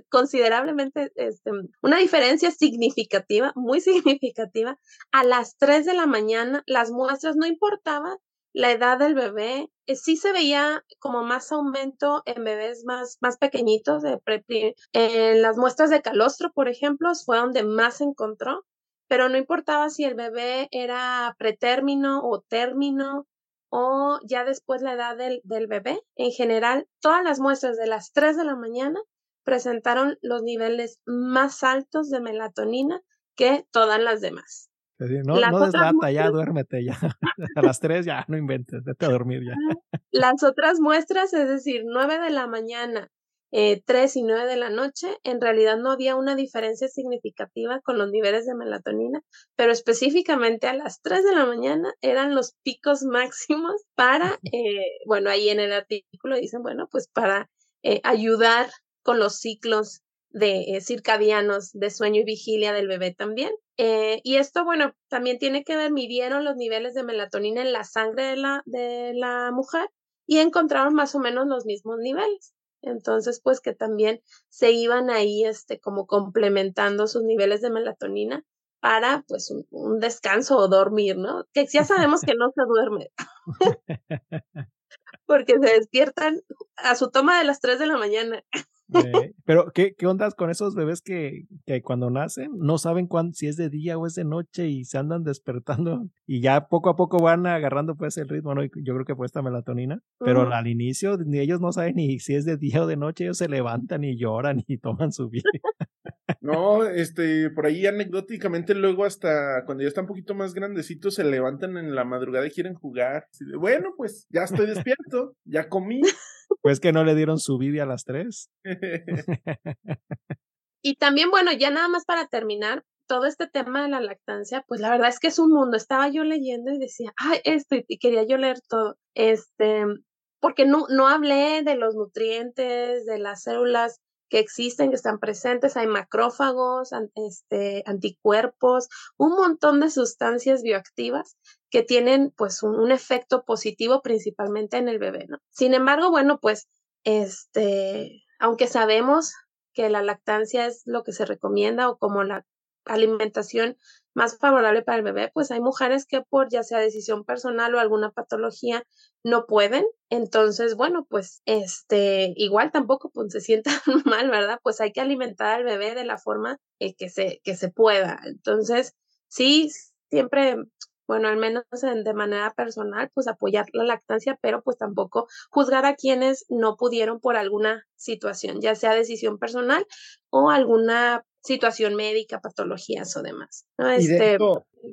considerablemente, este, una diferencia significativa, muy (laughs) significativa. A las 3 de la mañana, las muestras no importaba la edad del bebé, eh, sí se veía como más aumento en bebés más, más pequeñitos, de en las muestras de calostro, por ejemplo, fue donde más se encontró, pero no importaba si el bebé era pretérmino o término o ya después la edad del, del bebé. En general, todas las muestras de las 3 de la mañana presentaron los niveles más altos de melatonina que todas las demás. No, no deslata, ya duérmete, ya. (laughs) A las 3 ya no inventes, vete a dormir ya. Las otras muestras, es decir, 9 de la mañana, eh, 3 y 9 de la noche, en realidad no había una diferencia significativa con los niveles de melatonina, pero específicamente a las 3 de la mañana eran los picos (laughs) máximos para, eh, bueno, ahí en el artículo dicen, bueno, pues para eh, ayudar con los ciclos de eh, circadianos de sueño y vigilia del bebé también. Eh, y esto, bueno, también tiene que ver, midieron los niveles de melatonina en la sangre de la, de la mujer y encontraron más o menos los mismos niveles. Entonces, pues que también se iban ahí, este, como complementando sus niveles de melatonina para, pues, un, un descanso o dormir, ¿no? Que ya sabemos que no se duerme. (laughs) Porque se despiertan a su toma de las 3 de la mañana. Eh, pero, ¿qué, ¿qué ondas con esos bebés que, que cuando nacen no saben cuándo, si es de día o es de noche y se andan despertando (laughs) y ya poco a poco van agarrando pues el ritmo, ¿no? yo creo que fue esta melatonina, pero al inicio ni ellos no saben ni si es de día o de noche, ellos se levantan y lloran y toman su vida. No, este, por ahí anecdóticamente luego hasta cuando ya están un poquito más grandecitos se levantan en la madrugada y quieren jugar. bueno, pues ya estoy despierto, ya comí. Pues que no le dieron su vida a las tres. (laughs) y también, bueno, ya nada más para terminar, todo este tema de la lactancia, pues la verdad es que es un mundo. Estaba yo leyendo y decía, ay, esto, y quería yo leer todo. Este, porque no, no hablé de los nutrientes, de las células que existen, que están presentes, hay macrófagos, este, anticuerpos, un montón de sustancias bioactivas que tienen pues un, efecto positivo principalmente en el bebé, ¿no? Sin embargo, bueno, pues este, aunque sabemos que la lactancia es lo que se recomienda o como la alimentación más favorable para el bebé, pues hay mujeres que por ya sea decisión personal o alguna patología no pueden. Entonces, bueno, pues este, igual tampoco pues se sientan (laughs) mal, ¿verdad? Pues hay que alimentar al bebé de la forma eh, que, se, que se pueda. Entonces, sí, siempre bueno, al menos de manera personal, pues apoyar la lactancia, pero pues tampoco juzgar a quienes no pudieron por alguna situación, ya sea decisión personal o alguna situación médica, patologías o demás. ¿no? Este...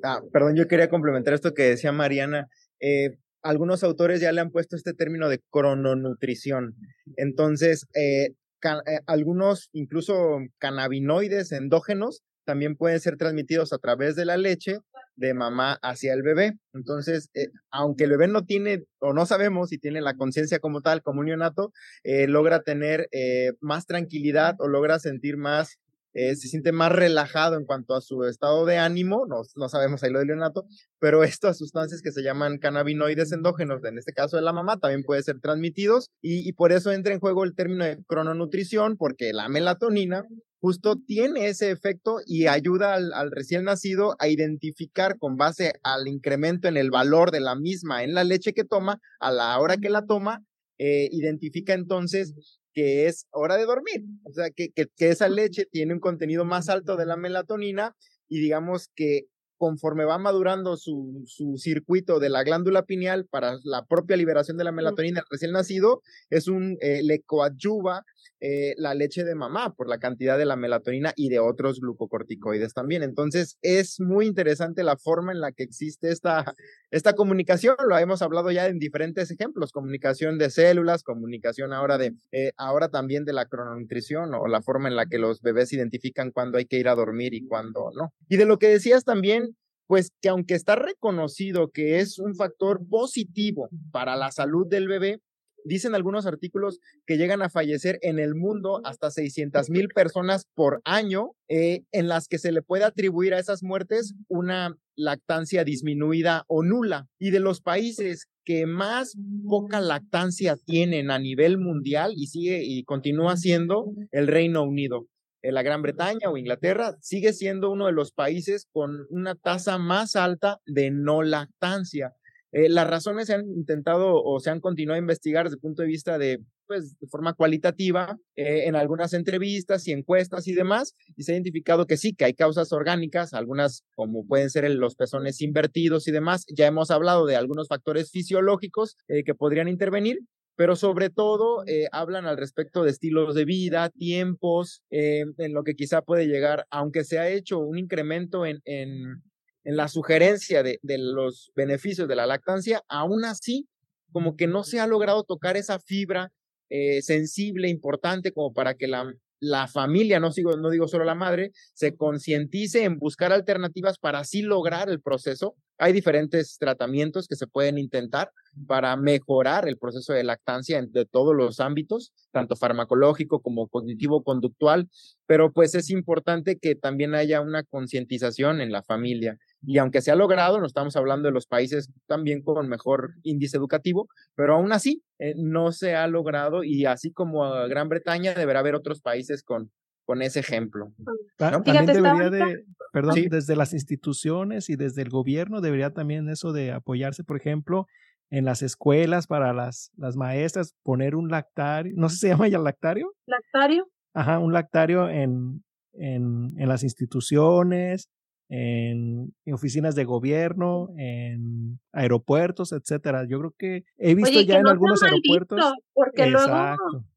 ah, perdón, yo quería complementar esto que decía Mariana. Eh, algunos autores ya le han puesto este término de crononutrición. Entonces, eh, eh, algunos incluso cannabinoides endógenos también pueden ser transmitidos a través de la leche de mamá hacia el bebé. Entonces, eh, aunque el bebé no tiene o no sabemos si tiene la conciencia como tal, como un neonato, eh, logra tener eh, más tranquilidad o logra sentir más, se siente más relajado en cuanto a su estado de ánimo, no, no sabemos ahí lo del neonato, pero estas sustancias que se llaman cannabinoides endógenos, en este caso de la mamá, también pueden ser transmitidos y, por eso entra en juego el término de crononutrición, porque la melatonina justo tiene ese efecto y ayuda al, al, recién nacido a identificar con base al incremento en el valor de la misma en la leche que toma, a la hora que la toma, eh, identifica entonces que es hora de dormir. O sea, que, que, que esa leche tiene un contenido más alto de la melatonina y digamos que conforme va madurando su, su, circuito de la glándula pineal para la propia liberación de la melatonina recién nacido, es un, eh, le coadyuva eh, la leche de mamá por la cantidad de la melatonina y de otros glucocorticoides también. Entonces, es muy interesante la forma en la que existe esta, esta comunicación. Lo hemos hablado ya en diferentes ejemplos, comunicación de células, comunicación ahora de, eh, ahora también de la crononutrición o la forma en la que los bebés identifican cuándo hay que ir a dormir y cuándo no. Y de lo que decías también, pues que aunque está reconocido que es un factor positivo para la salud del bebé, dicen algunos artículos que llegan a fallecer en el mundo hasta 600 mil personas por año, eh, en las que se le puede atribuir a esas muertes una lactancia disminuida o nula. Y de los países que más poca lactancia tienen a nivel mundial y sigue y continúa siendo el Reino Unido. La Gran Bretaña o Inglaterra sigue siendo uno de los países con una tasa más alta de no lactancia. Eh, las razones se han intentado o se han continuado a investigar desde el punto de vista de, pues, de forma cualitativa eh, en algunas entrevistas y encuestas y demás, y se ha identificado que sí, que hay causas orgánicas, algunas como pueden ser los pezones invertidos y demás. Ya hemos hablado de algunos factores fisiológicos eh, que podrían intervenir, pero sobre todo hablan al respecto de estilos de vida, tiempos, en lo que quizá puede llegar, aunque se ha hecho un incremento en, en, en la sugerencia de, de, los beneficios de la lactancia, aún así, como que no se ha logrado tocar esa fibra eh, sensible, importante, como para que la, la familia, no, sigo, no digo solo la madre, se concientice en buscar alternativas para así lograr el proceso. Hay diferentes tratamientos que se pueden intentar para mejorar el proceso de lactancia en de todos los ámbitos, tanto farmacológico como cognitivo-conductual, pero pues es importante que también haya una concientización en la familia y aunque se ha logrado, no estamos hablando de los países también con mejor índice educativo, pero aún así eh, no se ha logrado y así como Gran Bretaña deberá haber otros países con, con ese ejemplo. También debería de, perdón, desde las instituciones y desde el gobierno debería también eso de apoyarse, por ejemplo, en las escuelas para las, las maestras, poner un lactario, no sé si se (laughs) llama ya lactario. Lactario. Ajá, un lactario en, en, en las instituciones, en, oficinas de gobierno, en aeropuertos, etcétera. Yo creo que he visto ya en algunos aeropuertos. porque luego,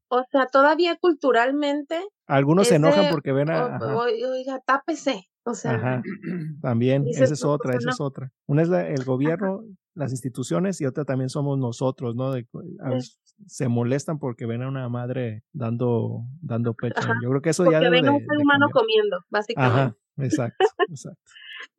o sea, todavía culturalmente. Algunos se enojan porque ven a. oiga, tápese. O sea, (clears throat) también, esa es otra, pues esa es otra. Una es el gobierno, las instituciones y otra también somos nosotros, ¿no? De, se molestan porque ven a una madre dando, dando pecho. Yo creo que eso ya debe ven a un ser humano comiendo, básicamente. Ajá, exacto, (laughs) exacto.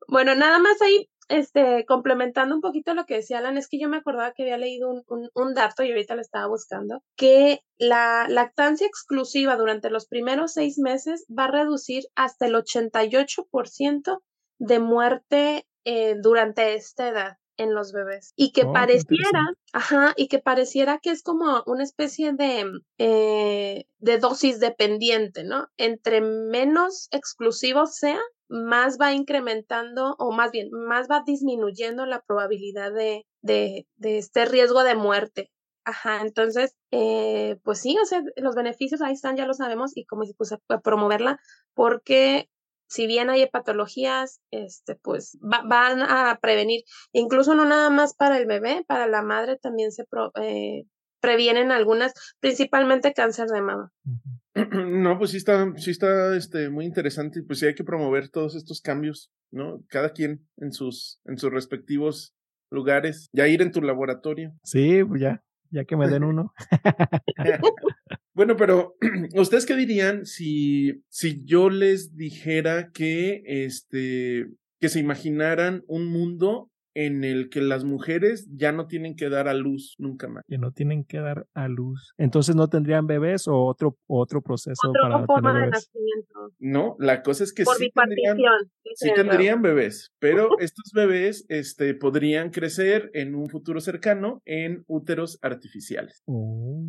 bueno, nada más ahí, este, complementando un poquito lo que decía Alan, es que yo me acordaba que había leído un, un, un dato y ahorita lo estaba buscando, que la lactancia exclusiva durante los primeros seis meses va a reducir hasta el 88% de muerte eh, durante esta edad en los bebés y que oh, pareciera, ajá, y que pareciera que es como una especie de, eh, de dosis dependiente, ¿no? Entre menos exclusivo sea, más va incrementando o más bien, más va disminuyendo la probabilidad de, de, de este riesgo de muerte. Ajá, entonces, eh, pues sí, o sea, los beneficios ahí están, ya lo sabemos, y como se pues, promoverla, porque si bien hay patologías, este, pues van a prevenir, incluso no nada más para el bebé, para la madre también se eh, previenen algunas, principalmente cáncer de mama. (clears throat) No, pues sí está, sí está este, muy interesante, pues sí hay que promover todos estos cambios, ¿no? Cada quien en sus, en sus respectivos lugares, ya ir en tu laboratorio. Sí, pues ya, ya que me den uno. (laughs) Bueno, pero (clears throat) ¿ustedes qué dirían si, si yo les dijera que, este, que se imaginaran un mundo en el que las mujeres ya no tienen que dar a luz nunca más. Que no tienen que dar a luz. Entonces no tendrían bebés o otro otro proceso para forma tener bebés. De nacimiento. No, la cosa es que sí tendrían, sí tendrían bebés, pero (laughs) estos bebés este, podrían crecer en un futuro cercano en úteros artificiales. Oh.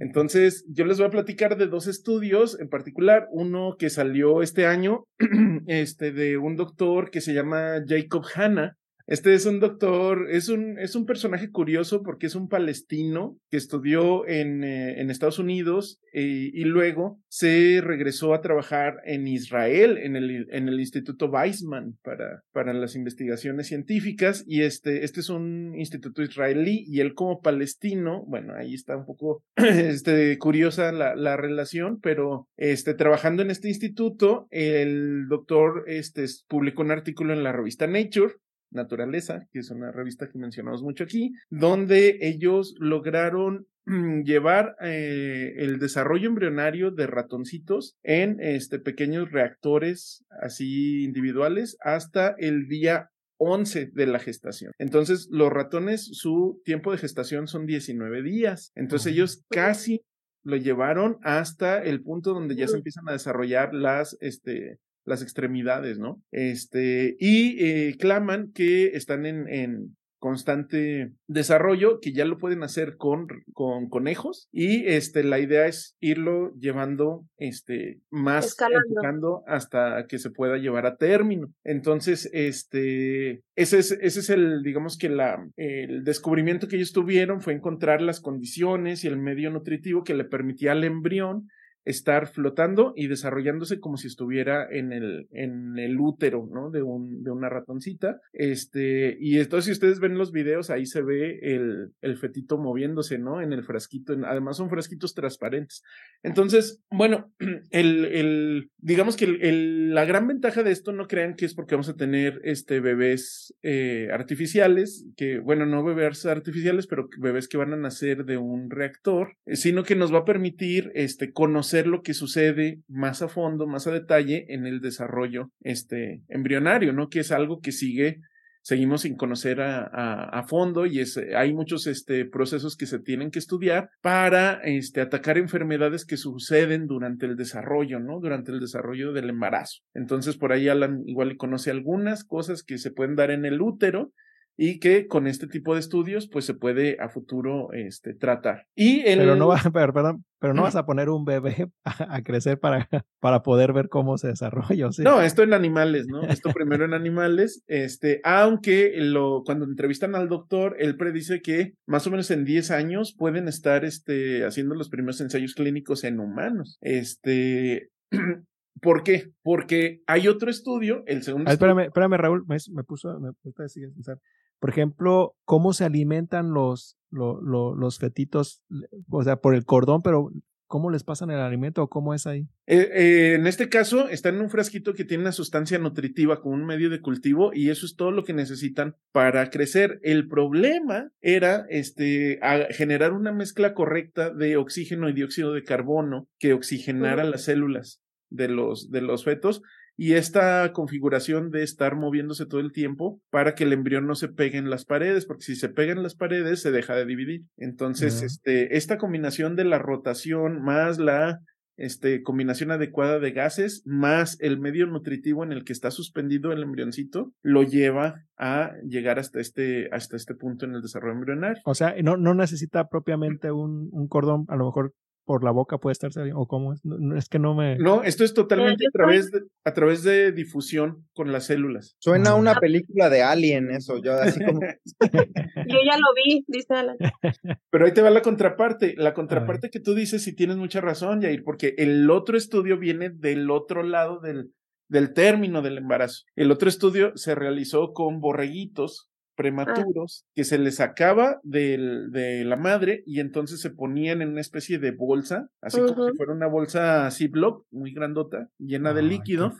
Entonces, yo les voy a platicar de dos estudios en particular, uno que salió este año, (clears throat) este, de un doctor que se llama Jacob Hanna, Este es un doctor, es un, es un personaje curioso porque es un palestino que estudió en, eh, en Estados Unidos eh, y luego se regresó a trabajar en Israel, en el, en el Instituto Weizmann para, para las investigaciones científicas. Y este, este es un instituto israelí y él como palestino, bueno, ahí está un poco (clears throat) este, curiosa la, la relación, pero este, trabajando en este instituto, el doctor este, publicó un artículo en la revista Nature Naturaleza, que es una revista que mencionamos mucho aquí, donde ellos lograron mm, llevar eh, el desarrollo embrionario de ratoncitos en este, pequeños reactores así individuales hasta el día 11 de la gestación. Entonces, los ratones, su tiempo de gestación son 19 días. Entonces, ellos casi lo llevaron hasta el punto donde ya se empiezan a desarrollar las, este, las extremidades, ¿no? Este, y eh, claman que están en, en, constante desarrollo que ya lo pueden hacer con, con conejos y este la idea es irlo llevando este más enfocando hasta que se pueda llevar a término entonces este ese es ese es el digamos que la el descubrimiento que ellos tuvieron fue encontrar las condiciones y el medio nutritivo que le permitía al embrión estar flotando y desarrollándose como si estuviera en el, en el útero, ¿no? De, un, de una ratoncita. Este, y entonces si ustedes ven los videos, ahí se ve el, el fetito moviéndose, ¿no? En el frasquito. Además son frasquitos transparentes. Entonces, bueno, (clears throat) el, el digamos que el, la gran ventaja de esto no crean que es porque vamos a tener este bebés eh, artificiales, que, bueno, no bebés artificiales, pero bebés que van a nacer de un reactor, sino que nos va a permitir este, conocer lo que sucede más a fondo, más a detalle en el desarrollo este, embrionario, ¿no? Que es algo que sigue, seguimos sin conocer a, a, fondo y es, hay muchos este, procesos que se tienen que estudiar para este, atacar enfermedades que suceden durante el desarrollo, ¿no? Durante el desarrollo del embarazo. Entonces, por ahí Alan igual conoce algunas cosas que se pueden dar en el útero y que con este tipo de estudios pues se puede a futuro este, tratar. Y Pero no, va, (laughs) perdón, pero no vas a poner un bebé (laughs) a, crecer para, para poder ver cómo se desarrolla. ¿sí? No, esto en animales, ¿no? Esto primero en animales, este, aunque lo, cuando entrevistan al doctor, él predice que más o menos en 10 años pueden estar este, haciendo los primeros ensayos clínicos en humanos. Este, (clears throat) ¿Por qué? Porque hay otro estudio, el segundo. Ah, espérame, espérame, Raúl, me, me puso, me, pensar. Por ejemplo, cómo se alimentan los, los, los, fetitos, o sea, por el cordón, pero ¿cómo les pasan el alimento o cómo es ahí? Eh, eh, en este caso, están en un frasquito que tiene una sustancia nutritiva como un medio de cultivo y eso es todo lo que necesitan para crecer. El problema era este, generar una mezcla correcta de oxígeno y dióxido de carbono que oxigenara las células de los, de los fetos y esta configuración de estar moviéndose todo el tiempo para que el embrión no se pegue en las paredes, porque si se pega en las paredes se deja de dividir. Entonces, este, esta combinación de la rotación más la este, combinación adecuada de gases más el medio nutritivo en el que está suspendido el embrioncito lo lleva a llegar hasta este, hasta este punto en el desarrollo embrionario. O sea, no, no necesita propiamente un, un cordón, a lo mejor por la boca puede estar saliendo o cómo es no, es que no me no esto es totalmente a través de, a través de difusión con las células. Suena a una película de Alien eso yo así como (laughs) (laughs) yo ya lo vi dice Alan. (laughs) Pero ahí te va la contraparte la contraparte que tú dices si tienes mucha razón Yair porque el otro estudio viene del otro lado del del término del embarazo. El otro estudio se realizó con borreguitos Ah. prematuros que se les sacaba de la madre y entonces se ponían en una especie de bolsa, así como si fuera una bolsa Ziploc muy grandota, llena de líquido.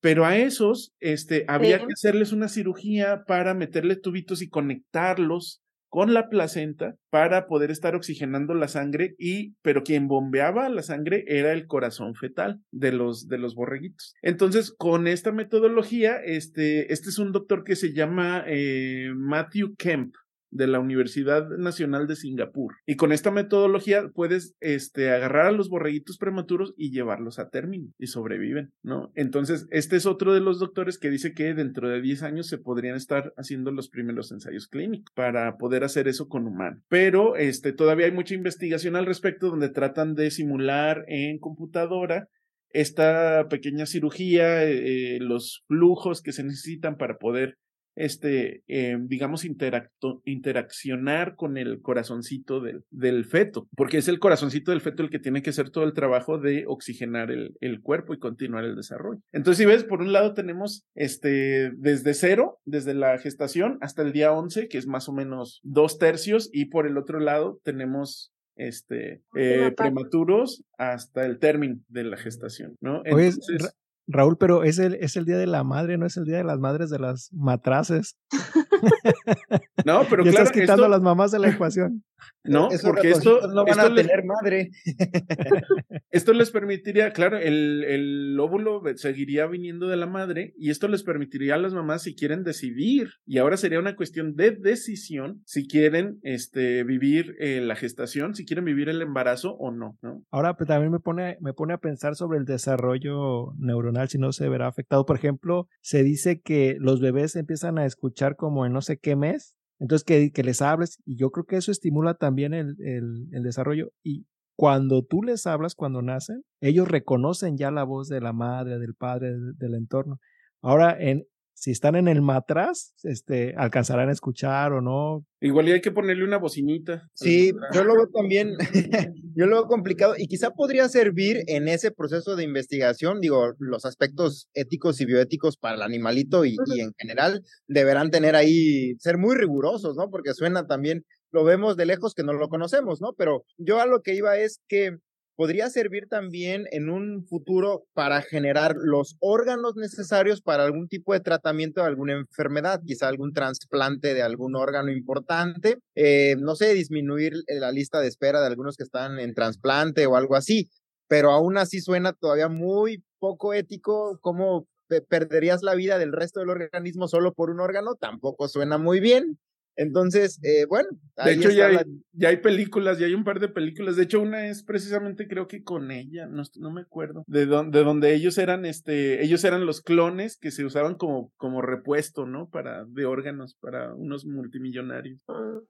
Pero a esos este, había que hacerles una cirugía para meterle tubitos y conectarlos con la placenta para poder estar oxigenando la sangre y pero quien bombeaba la sangre era el corazón fetal de los de los borreguitos. Entonces, con esta metodología, este este es un doctor que se llama eh, Matthew Kemp de la Universidad Nacional de Singapur. Y con esta metodología puedes este, agarrar a los borreguitos prematuros y llevarlos a término y sobreviven, ¿no? Entonces, este es otro de los doctores que dice que dentro de 10 años se podrían estar haciendo los primeros ensayos clínicos para poder hacer eso con humano. Pero este, todavía hay mucha investigación al respecto donde tratan de simular en computadora esta pequeña cirugía, eh, los flujos que se necesitan para poder este, eh, digamos, interaccionar con el corazoncito del, del, feto, porque es el corazoncito del feto el que tiene que hacer todo el trabajo de oxigenar el, el cuerpo y continuar el desarrollo. Entonces, si ves, por un lado tenemos este, desde cero, desde la gestación hasta el día 11, que es más o menos dos tercios, y por el otro lado tenemos este, eh, prematuros hasta el término de la gestación, ¿no? Entonces, Raúl, pero es el, es el día de la madre, no es el día de las madres de las matraces. (laughs) (laughs) no, pero claro. Estás quitando a las mamás de la ecuación. (laughs) No, porque esto no van a tener madre. (laughs) esto les permitiría, claro, el, el, óvulo seguiría viniendo de la madre y esto les permitiría a las mamás si quieren decidir. Y ahora sería una cuestión de decisión si quieren este, vivir eh, la gestación, si quieren vivir el embarazo o no. ¿no? Ahora pues, también me pone, me pone a pensar sobre el desarrollo neuronal si no se verá afectado. Por ejemplo, se dice que los bebés empiezan a escuchar como en no sé qué mes entonces, que, les hables, y yo creo que eso estimula también el, desarrollo. Y cuando tú les hablas, cuando nacen, ellos reconocen ya la voz de la madre, del padre, del entorno. Ahora, en, si están en el matraz, este, alcanzarán a escuchar o no. Igual hay que ponerle una bocinita. Sí, yo lo veo también, (laughs) (laughs) yo lo veo complicado y quizá podría servir en ese proceso de investigación, digo, los aspectos éticos y bioéticos para el animalito y, y en general deberán tener ahí, ser muy rigurosos, ¿no? Porque suena también, lo vemos de lejos que no lo conocemos, ¿no? Pero yo a lo que iba es que podría servir también en un futuro para generar los órganos necesarios para algún tipo de tratamiento de alguna enfermedad, quizá algún trasplante de algún órgano importante, eh, no sé, disminuir la lista de espera de algunos que están en trasplante o algo así, pero aún así suena todavía muy poco ético cómo perderías la vida del resto del organismo solo por un órgano, tampoco suena muy bien. Entonces, eh, bueno. De hecho, ya hay, ya hay películas, ya hay un par de películas. De hecho, una es precisamente, creo que con ella, no, no me acuerdo, de, donde, de donde ellos eran, este, ellos eran los clones que se usaban como, como repuesto, ¿no? Para, de órganos, para unos multimillonarios. Ah.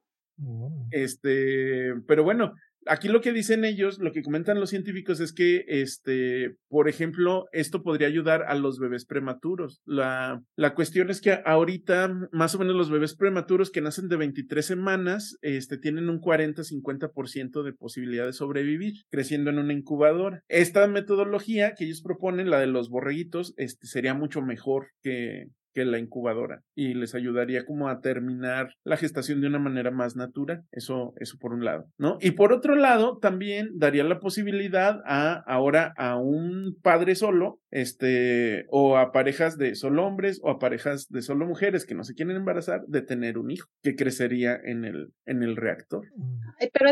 Oh. Este, pero bueno, aquí lo que dicen ellos, lo que comentan los científicos es que, este, por ejemplo, esto podría ayudar a los bebés prematuros. La, la cuestión es que ahorita, más o menos los bebés prematuros que nacen de 23 semanas, este, tienen un 40-50% de posibilidad de sobrevivir, creciendo en una incubadora. Esta metodología que ellos proponen, la de los borreguitos, este, sería mucho mejor que, que la incubadora y les ayudaría como a terminar la gestación de una manera más natural. Eso, eso por un lado, ¿no? Y por otro lado, también daría la posibilidad a ahora a un padre solo, este, o a parejas de solo hombres o a parejas de solo mujeres que no se quieren embarazar, de tener un hijo que crecería en el, en el reactor.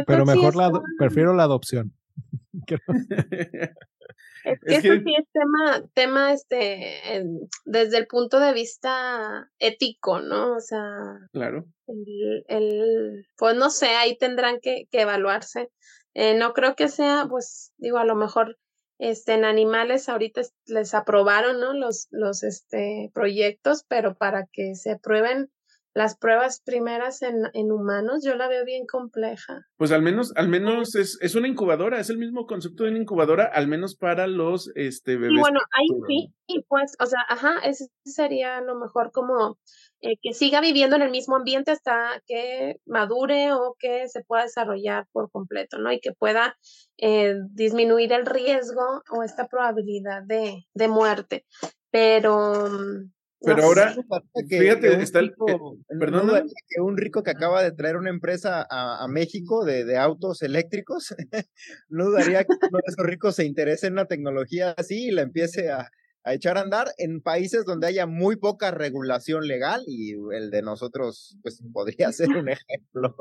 pero, mejor la, prefiero la adopción. (laughs) (laughs) Es que eso sí es tema, tema este, desde el punto de vista ético, ¿no? O sea. Claro. El, el pues no sé, ahí tendrán que, que evaluarse. Eh, no creo que sea, pues, digo, a lo mejor este, en animales ahorita les aprobaron, ¿no? Los, los este, proyectos, pero para que se aprueben las pruebas primeras en, en, humanos, yo la veo bien compleja. Pues al menos, al menos es, es una incubadora, es el mismo concepto de una incubadora, al menos para los este, bebés. Y bueno, ahí sí, y pues, o sea, ajá, ese sería lo mejor como eh, que siga viviendo en el mismo ambiente hasta que madure o que se pueda desarrollar por completo, ¿no? Y que pueda eh, disminuir el riesgo o esta probabilidad de, de muerte. Pero mm, pero ahora, fíjate, está el. perdón. Que un rico que acaba de traer una empresa a, a México de, de, autos eléctricos, (laughs) no dudaría que uno de esos ricos se interese en una tecnología así y la empiece a, a echar a andar en países donde haya muy poca regulación legal y el de nosotros, pues podría ser un ejemplo.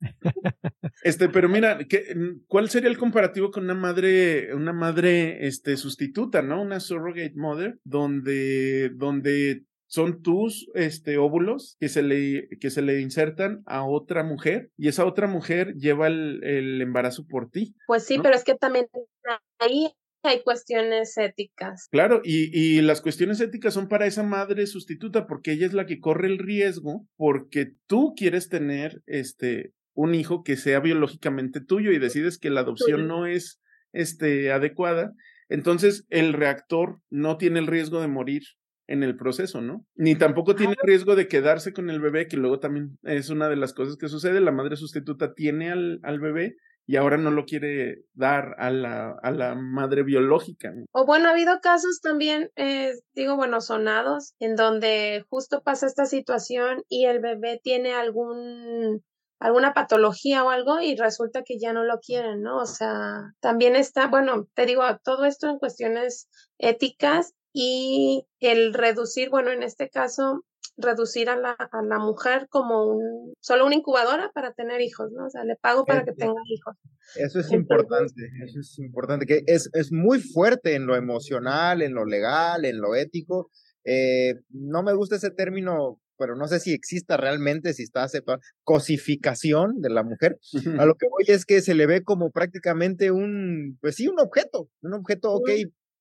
(laughs) Este, pero mira, ¿qué, ¿cuál sería el comparativo con una madre, una madre este, sustituta, ¿no? Una surrogate mother, donde, donde son tus este, óvulos que se, le, que se le insertan a otra mujer y esa otra mujer lleva el, el embarazo por ti. Pues sí, pero es que también ahí hay cuestiones éticas. Claro, y, y, las cuestiones éticas son para esa madre sustituta, porque ella es la que corre el riesgo, porque tú quieres tener este un hijo que sea biológicamente tuyo y decides que la adopción no es este, adecuada, entonces el reactor no tiene el riesgo de morir en el proceso, ¿no? Ni tampoco tiene riesgo de quedarse con el bebé, que luego también es una de las cosas que sucede. La madre sustituta tiene al, al bebé y ahora no lo quiere dar a la, a la madre biológica. O bueno, ha habido casos también, eh, digo, bueno, sonados, en donde justo pasa esta situación y el bebé tiene algún alguna patología o algo y resulta que ya no lo quieren, ¿no? O sea, también está, bueno, te digo, todo esto en cuestiones éticas y el reducir, bueno, en este caso, reducir a la, a la mujer como un, solo una incubadora para tener hijos, ¿no? O sea, le pago para que tenga hijos. Eso es importante, eso es importante, que es, es muy fuerte en lo emocional, en lo legal, en lo ético. Eh, no me gusta ese término pero no sé si exista realmente, si está aceptado, cosificación de la mujer. A lo que voy es que se le ve como prácticamente un, pues sí, un objeto, un objeto, ok,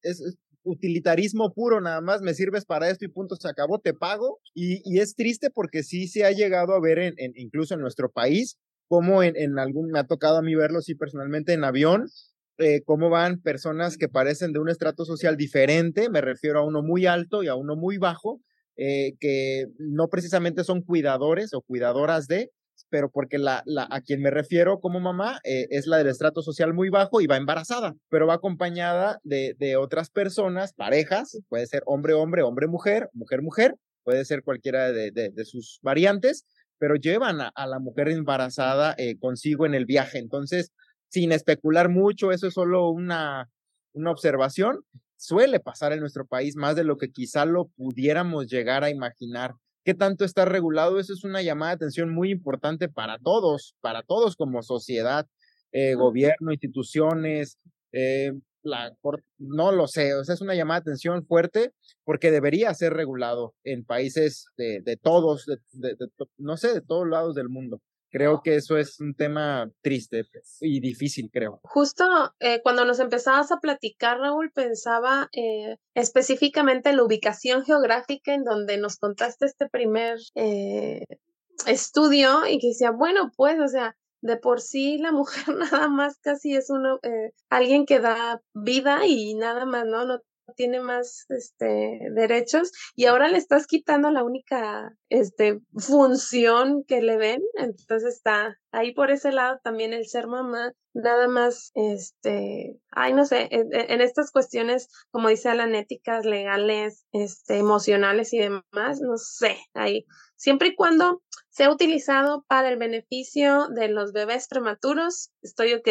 es, utilitarismo puro, nada más me sirves para esto y punto, se acabó, te pago. Y, y es triste porque sí se ha llegado a ver, en, incluso en nuestro país, como en, en, algún, me ha tocado a mí verlo, sí, personalmente en avión, eh, cómo van personas que parecen de un estrato social diferente, me refiero a uno muy alto y a uno muy bajo, eh, que no precisamente son cuidadores o cuidadoras de, pero porque la, la, a quien me refiero como mamá eh, es la del estrato social muy bajo y va embarazada, pero va acompañada de, de otras personas, parejas, puede ser hombre, hombre, hombre, mujer, mujer, mujer, puede ser cualquiera de, de, sus variantes, pero llevan a, la mujer embarazada eh, consigo en el viaje. Entonces, sin especular mucho, eso es solo una, una observación suele pasar en nuestro país más de lo que quizá lo pudiéramos llegar a imaginar. ¿Qué tanto está regulado? Eso es una llamada de atención muy importante para todos, para todos como sociedad, eh, gobierno, instituciones, eh, la, no lo sé, o sea, es una llamada de atención fuerte porque debería ser regulado en países de, de todos, de, no sé, de todos lados del mundo. Creo que eso es un tema triste pues, y difícil, creo. Justo eh, cuando nos empezabas a platicar, Raúl, pensaba eh, específicamente en la ubicación geográfica en donde nos contaste este primer eh, estudio y que decía, bueno, pues, o sea, de por sí la (laughs) mujer nada más casi es uno, alguien que da vida y nada más, ¿no? No tiene más este, derechos y ahora le estás quitando la única este, función que le ven, entonces está ahí por ese lado también el ser mamá, nada más, este, ay, no sé, en, estas cuestiones, como dice Alan, éticas, legales, este, emocionales y demás, no sé, ahí, siempre y cuando sea utilizado para el beneficio de los bebés prematuros, estoy ok.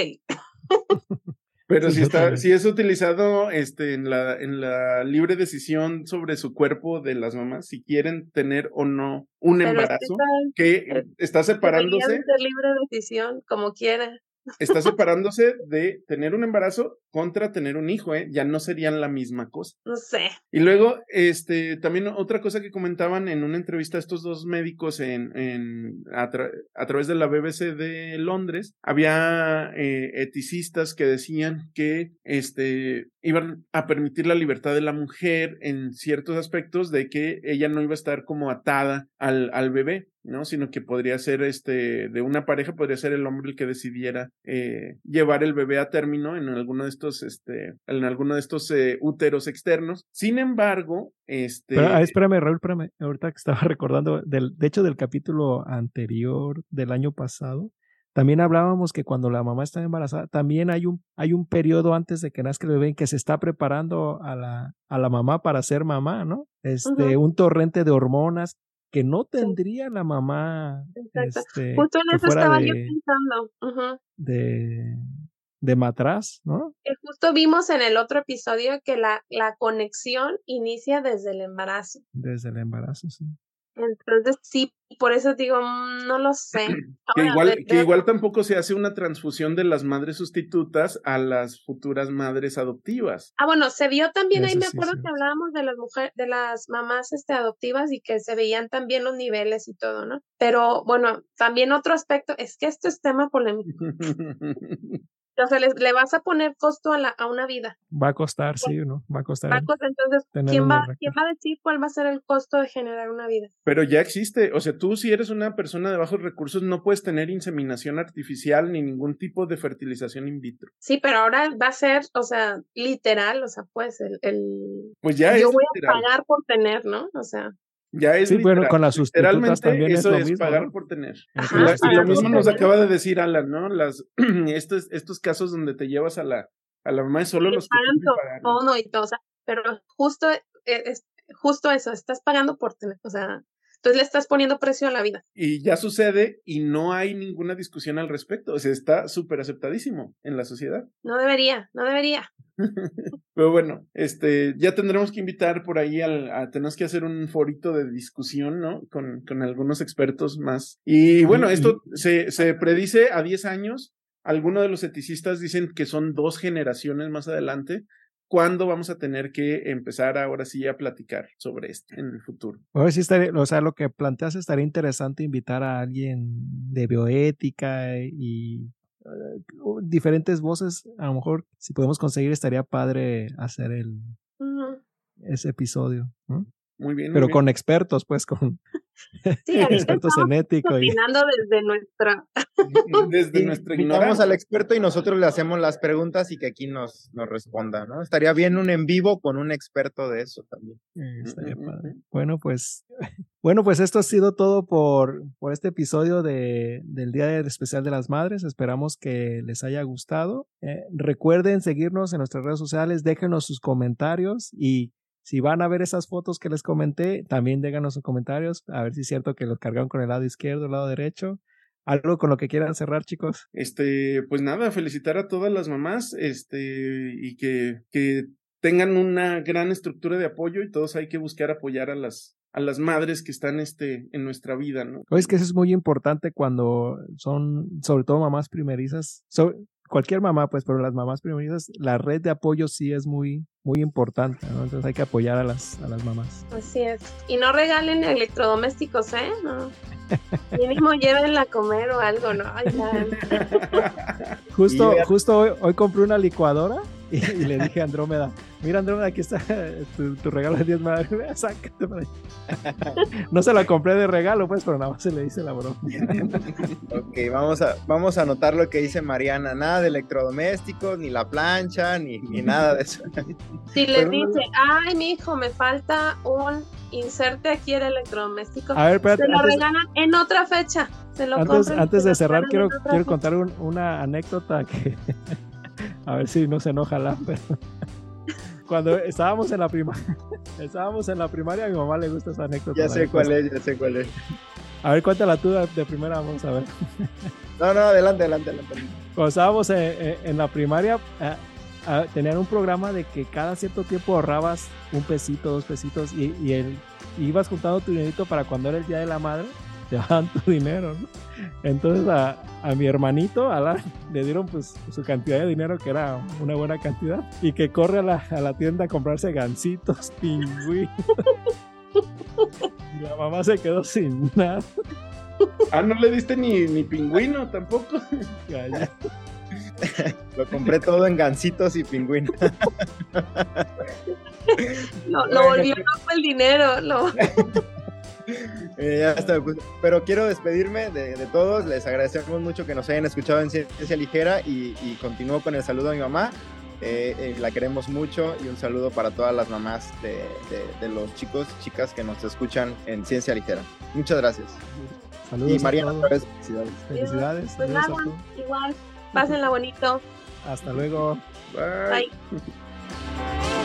(laughs) Pero si está, si es utilizado este en la, en la libre decisión sobre su cuerpo de las mamás, si quieren tener o no un embarazo, que está separándose. libre decisión, como quiera está separándose de tener un embarazo contra tener un hijo, ¿eh? Ya no serían la misma cosa. No sé. Y luego, este, también otra cosa que comentaban en una entrevista a estos dos médicos en, en a, través de la BBC de Londres, había eh, eticistas que decían que, este, iban a permitir la libertad de la mujer en ciertos aspectos de que ella no iba a estar como atada al, al bebé. ¿No? Sino que podría ser este, de una pareja, podría ser el hombre el que decidiera eh, llevar el bebé a término en alguno de estos, este, en alguno de estos eh, úteros externos. Sin embargo, este. Ah, espérame, Raúl, espérame. Ahorita que estaba (laughs) recordando, del, de hecho, del capítulo anterior del año pasado, también hablábamos que cuando la mamá está embarazada, también hay un, hay un periodo antes de que nazca el bebé en que se está preparando a la, a la mamá para ser mamá, ¿no? Este, un torrente de hormonas que no tendría la mamá. Este, Justo en eso estaba yo pensando. De, de matraz, ¿no? Que justo vimos en el otro episodio que la, la conexión inicia desde el embarazo. Desde el embarazo, sí. Entonces sí, por eso digo, mm, no lo sé. (clears throat) que, igual, que igual tampoco se hace una transfusión de las madres sustitutas a las futuras madres adoptivas. Ah, bueno, se vio también, ahí me acuerdo que hablábamos de las mujeres, de las mamás este, adoptivas y que se veían también los niveles y todo, ¿no? Pero bueno, también otro aspecto, es que esto es tema polémico. (laughs) O sea, le, vas a poner costo a, la, a una vida. Va a costar, sí, ¿no? Va a costar. Va a costar, entonces, ¿quién va, ¿quién va a decir cuál va a ser el costo de generar una vida? Pero ya existe. O sea, tú si eres una persona de bajos recursos no puedes tener inseminación artificial ni ningún tipo de fertilización in vitro. Sí, pero ahora va a ser, o sea, literal, o sea, pues el... el... Pues ya Yo es voy a pagar por tener, ¿no? O sea... Ya es sí, bueno, con las sustitutas también eso es, es pagar por tener. Ajá, y lo mismo nos acaba de decir Alan, ¿no? Las (clears throat) estos estos casos donde te llevas a la a la mamá de solo los que pagan todo y todo, o sea, pero justo es, justo eso, estás pagando por tener, o sea, entonces le estás poniendo precio a la vida. Y ya sucede y no hay ninguna discusión al respecto. O sea, está súper aceptadísimo en la sociedad. No debería, no debería. (laughs) Pero bueno, este, ya tendremos que invitar por ahí al, a, tenemos que hacer un forito de discusión, ¿no? Con, con algunos expertos más. Y bueno, esto se, se predice a 10 años. Algunos de los eticistas dicen que son dos generaciones más adelante. ¿Cuándo vamos a tener que empezar ahora sí a platicar sobre esto en el futuro? A sí estaría, o sea, lo que planteas estaría interesante invitar a alguien de bioética y uh, diferentes voces. A lo mejor, si podemos conseguir, estaría padre hacer el ese episodio. ¿no? Muy bien. Pero muy con expertos, pues, con (laughs) sí, (laughs) expertos en ético. Y... desde nuestra... desde (laughs) nuestra Invitamos al experto y nosotros le hacemos las preguntas y que aquí nos, nos responda, ¿no? Estaría bien un en vivo con un experto de eso también. Eh, estaría padre. Bueno, pues... Bueno, pues esto ha sido todo por, por este episodio de, del Día Especial de las Madres. Esperamos que les haya gustado. Eh, recuerden seguirnos en nuestras redes sociales, déjenos sus comentarios y si van a ver esas fotos que les comenté, también déganos sus comentarios, a ver si es cierto que los cargaron con el lado izquierdo, el lado derecho. ¿Algo con lo que quieran cerrar, chicos? Este, pues nada, felicitar a todas las mamás, este, y que, que tengan una gran estructura de apoyo y todos hay que buscar apoyar a las, a las madres que están este, en nuestra vida, ¿no? Es que eso es muy importante cuando son, sobre todo mamás primerizas, cualquier mamá, pues, pero las mamás primerizas, la red de apoyo sí es muy, muy importante, ¿no? Entonces hay que apoyar a las, a las mamás. Así es. Y no regalen electrodomésticos, ¿eh? No. (laughs) Mínimo llévenla a comer o algo, ¿no? Ay, justo, justo hoy, hoy compré una licuadora y, le dije a Andrómeda, mira Andrómeda, aquí está tu, regalo de 10 madres, sácate para (laughs) No se la compré de regalo, pues, pero nada más se le dice la broma. (laughs) ok, vamos a, vamos a anotar lo que dice Mariana, nada de electrodomésticos, ni la plancha, ni, ni nada de eso. (laughs) Si le dice, ay, mi hijo, me falta un inserte aquí el electrodoméstico, a ver, espérate, se lo regalan en otra fecha. Se lo antes, antes de cerrar, quiero, quiero contar una anécdota que a ver si no se enoja la pero (laughs) cuando estábamos en la primaria, (laughs) estábamos en la primaria, a mi mamá le gusta esa anécdota. Ya sé cuál es, ya sé cuál es. A ver, cuéntala tú de primera, vamos a ver. (laughs) No, no, adelante, adelante, adelante. Cuando estábamos en, la primaria, tenían un programa de que cada cierto tiempo ahorrabas un pesito, dos pesitos y, y, el, ibas juntando tu dinerito para cuando era el día de la madre (laughs) tu dinero, ¿no? Entonces a, a mi hermanito a la, le dieron pues su cantidad de dinero, que era una buena cantidad, y que corre a la, a la tienda a comprarse gancitos, (laughs) pingüinos. y la mamá se quedó sin nada. Ah, no le diste ni, ni pingüino tampoco. Lo compré todo en gancitos y pingüinos. lo, lo volvió loco el dinero. Lo... (laughs) Eh, pues, pero quiero despedirme de, todos. Les agradecemos mucho que nos hayan escuchado en Ciencia Ligera y, continúo con el saludo a mi mamá. Eh, eh, la queremos mucho y un saludo para todas las mamás de, los chicos y chicas que nos escuchan en Ciencia Ligera. Muchas gracias. Saludos. Y Mariana, felicidades. Felicidades. Pues nada, igual. Pásenla bonito. Hasta luego. Bye. (laughs)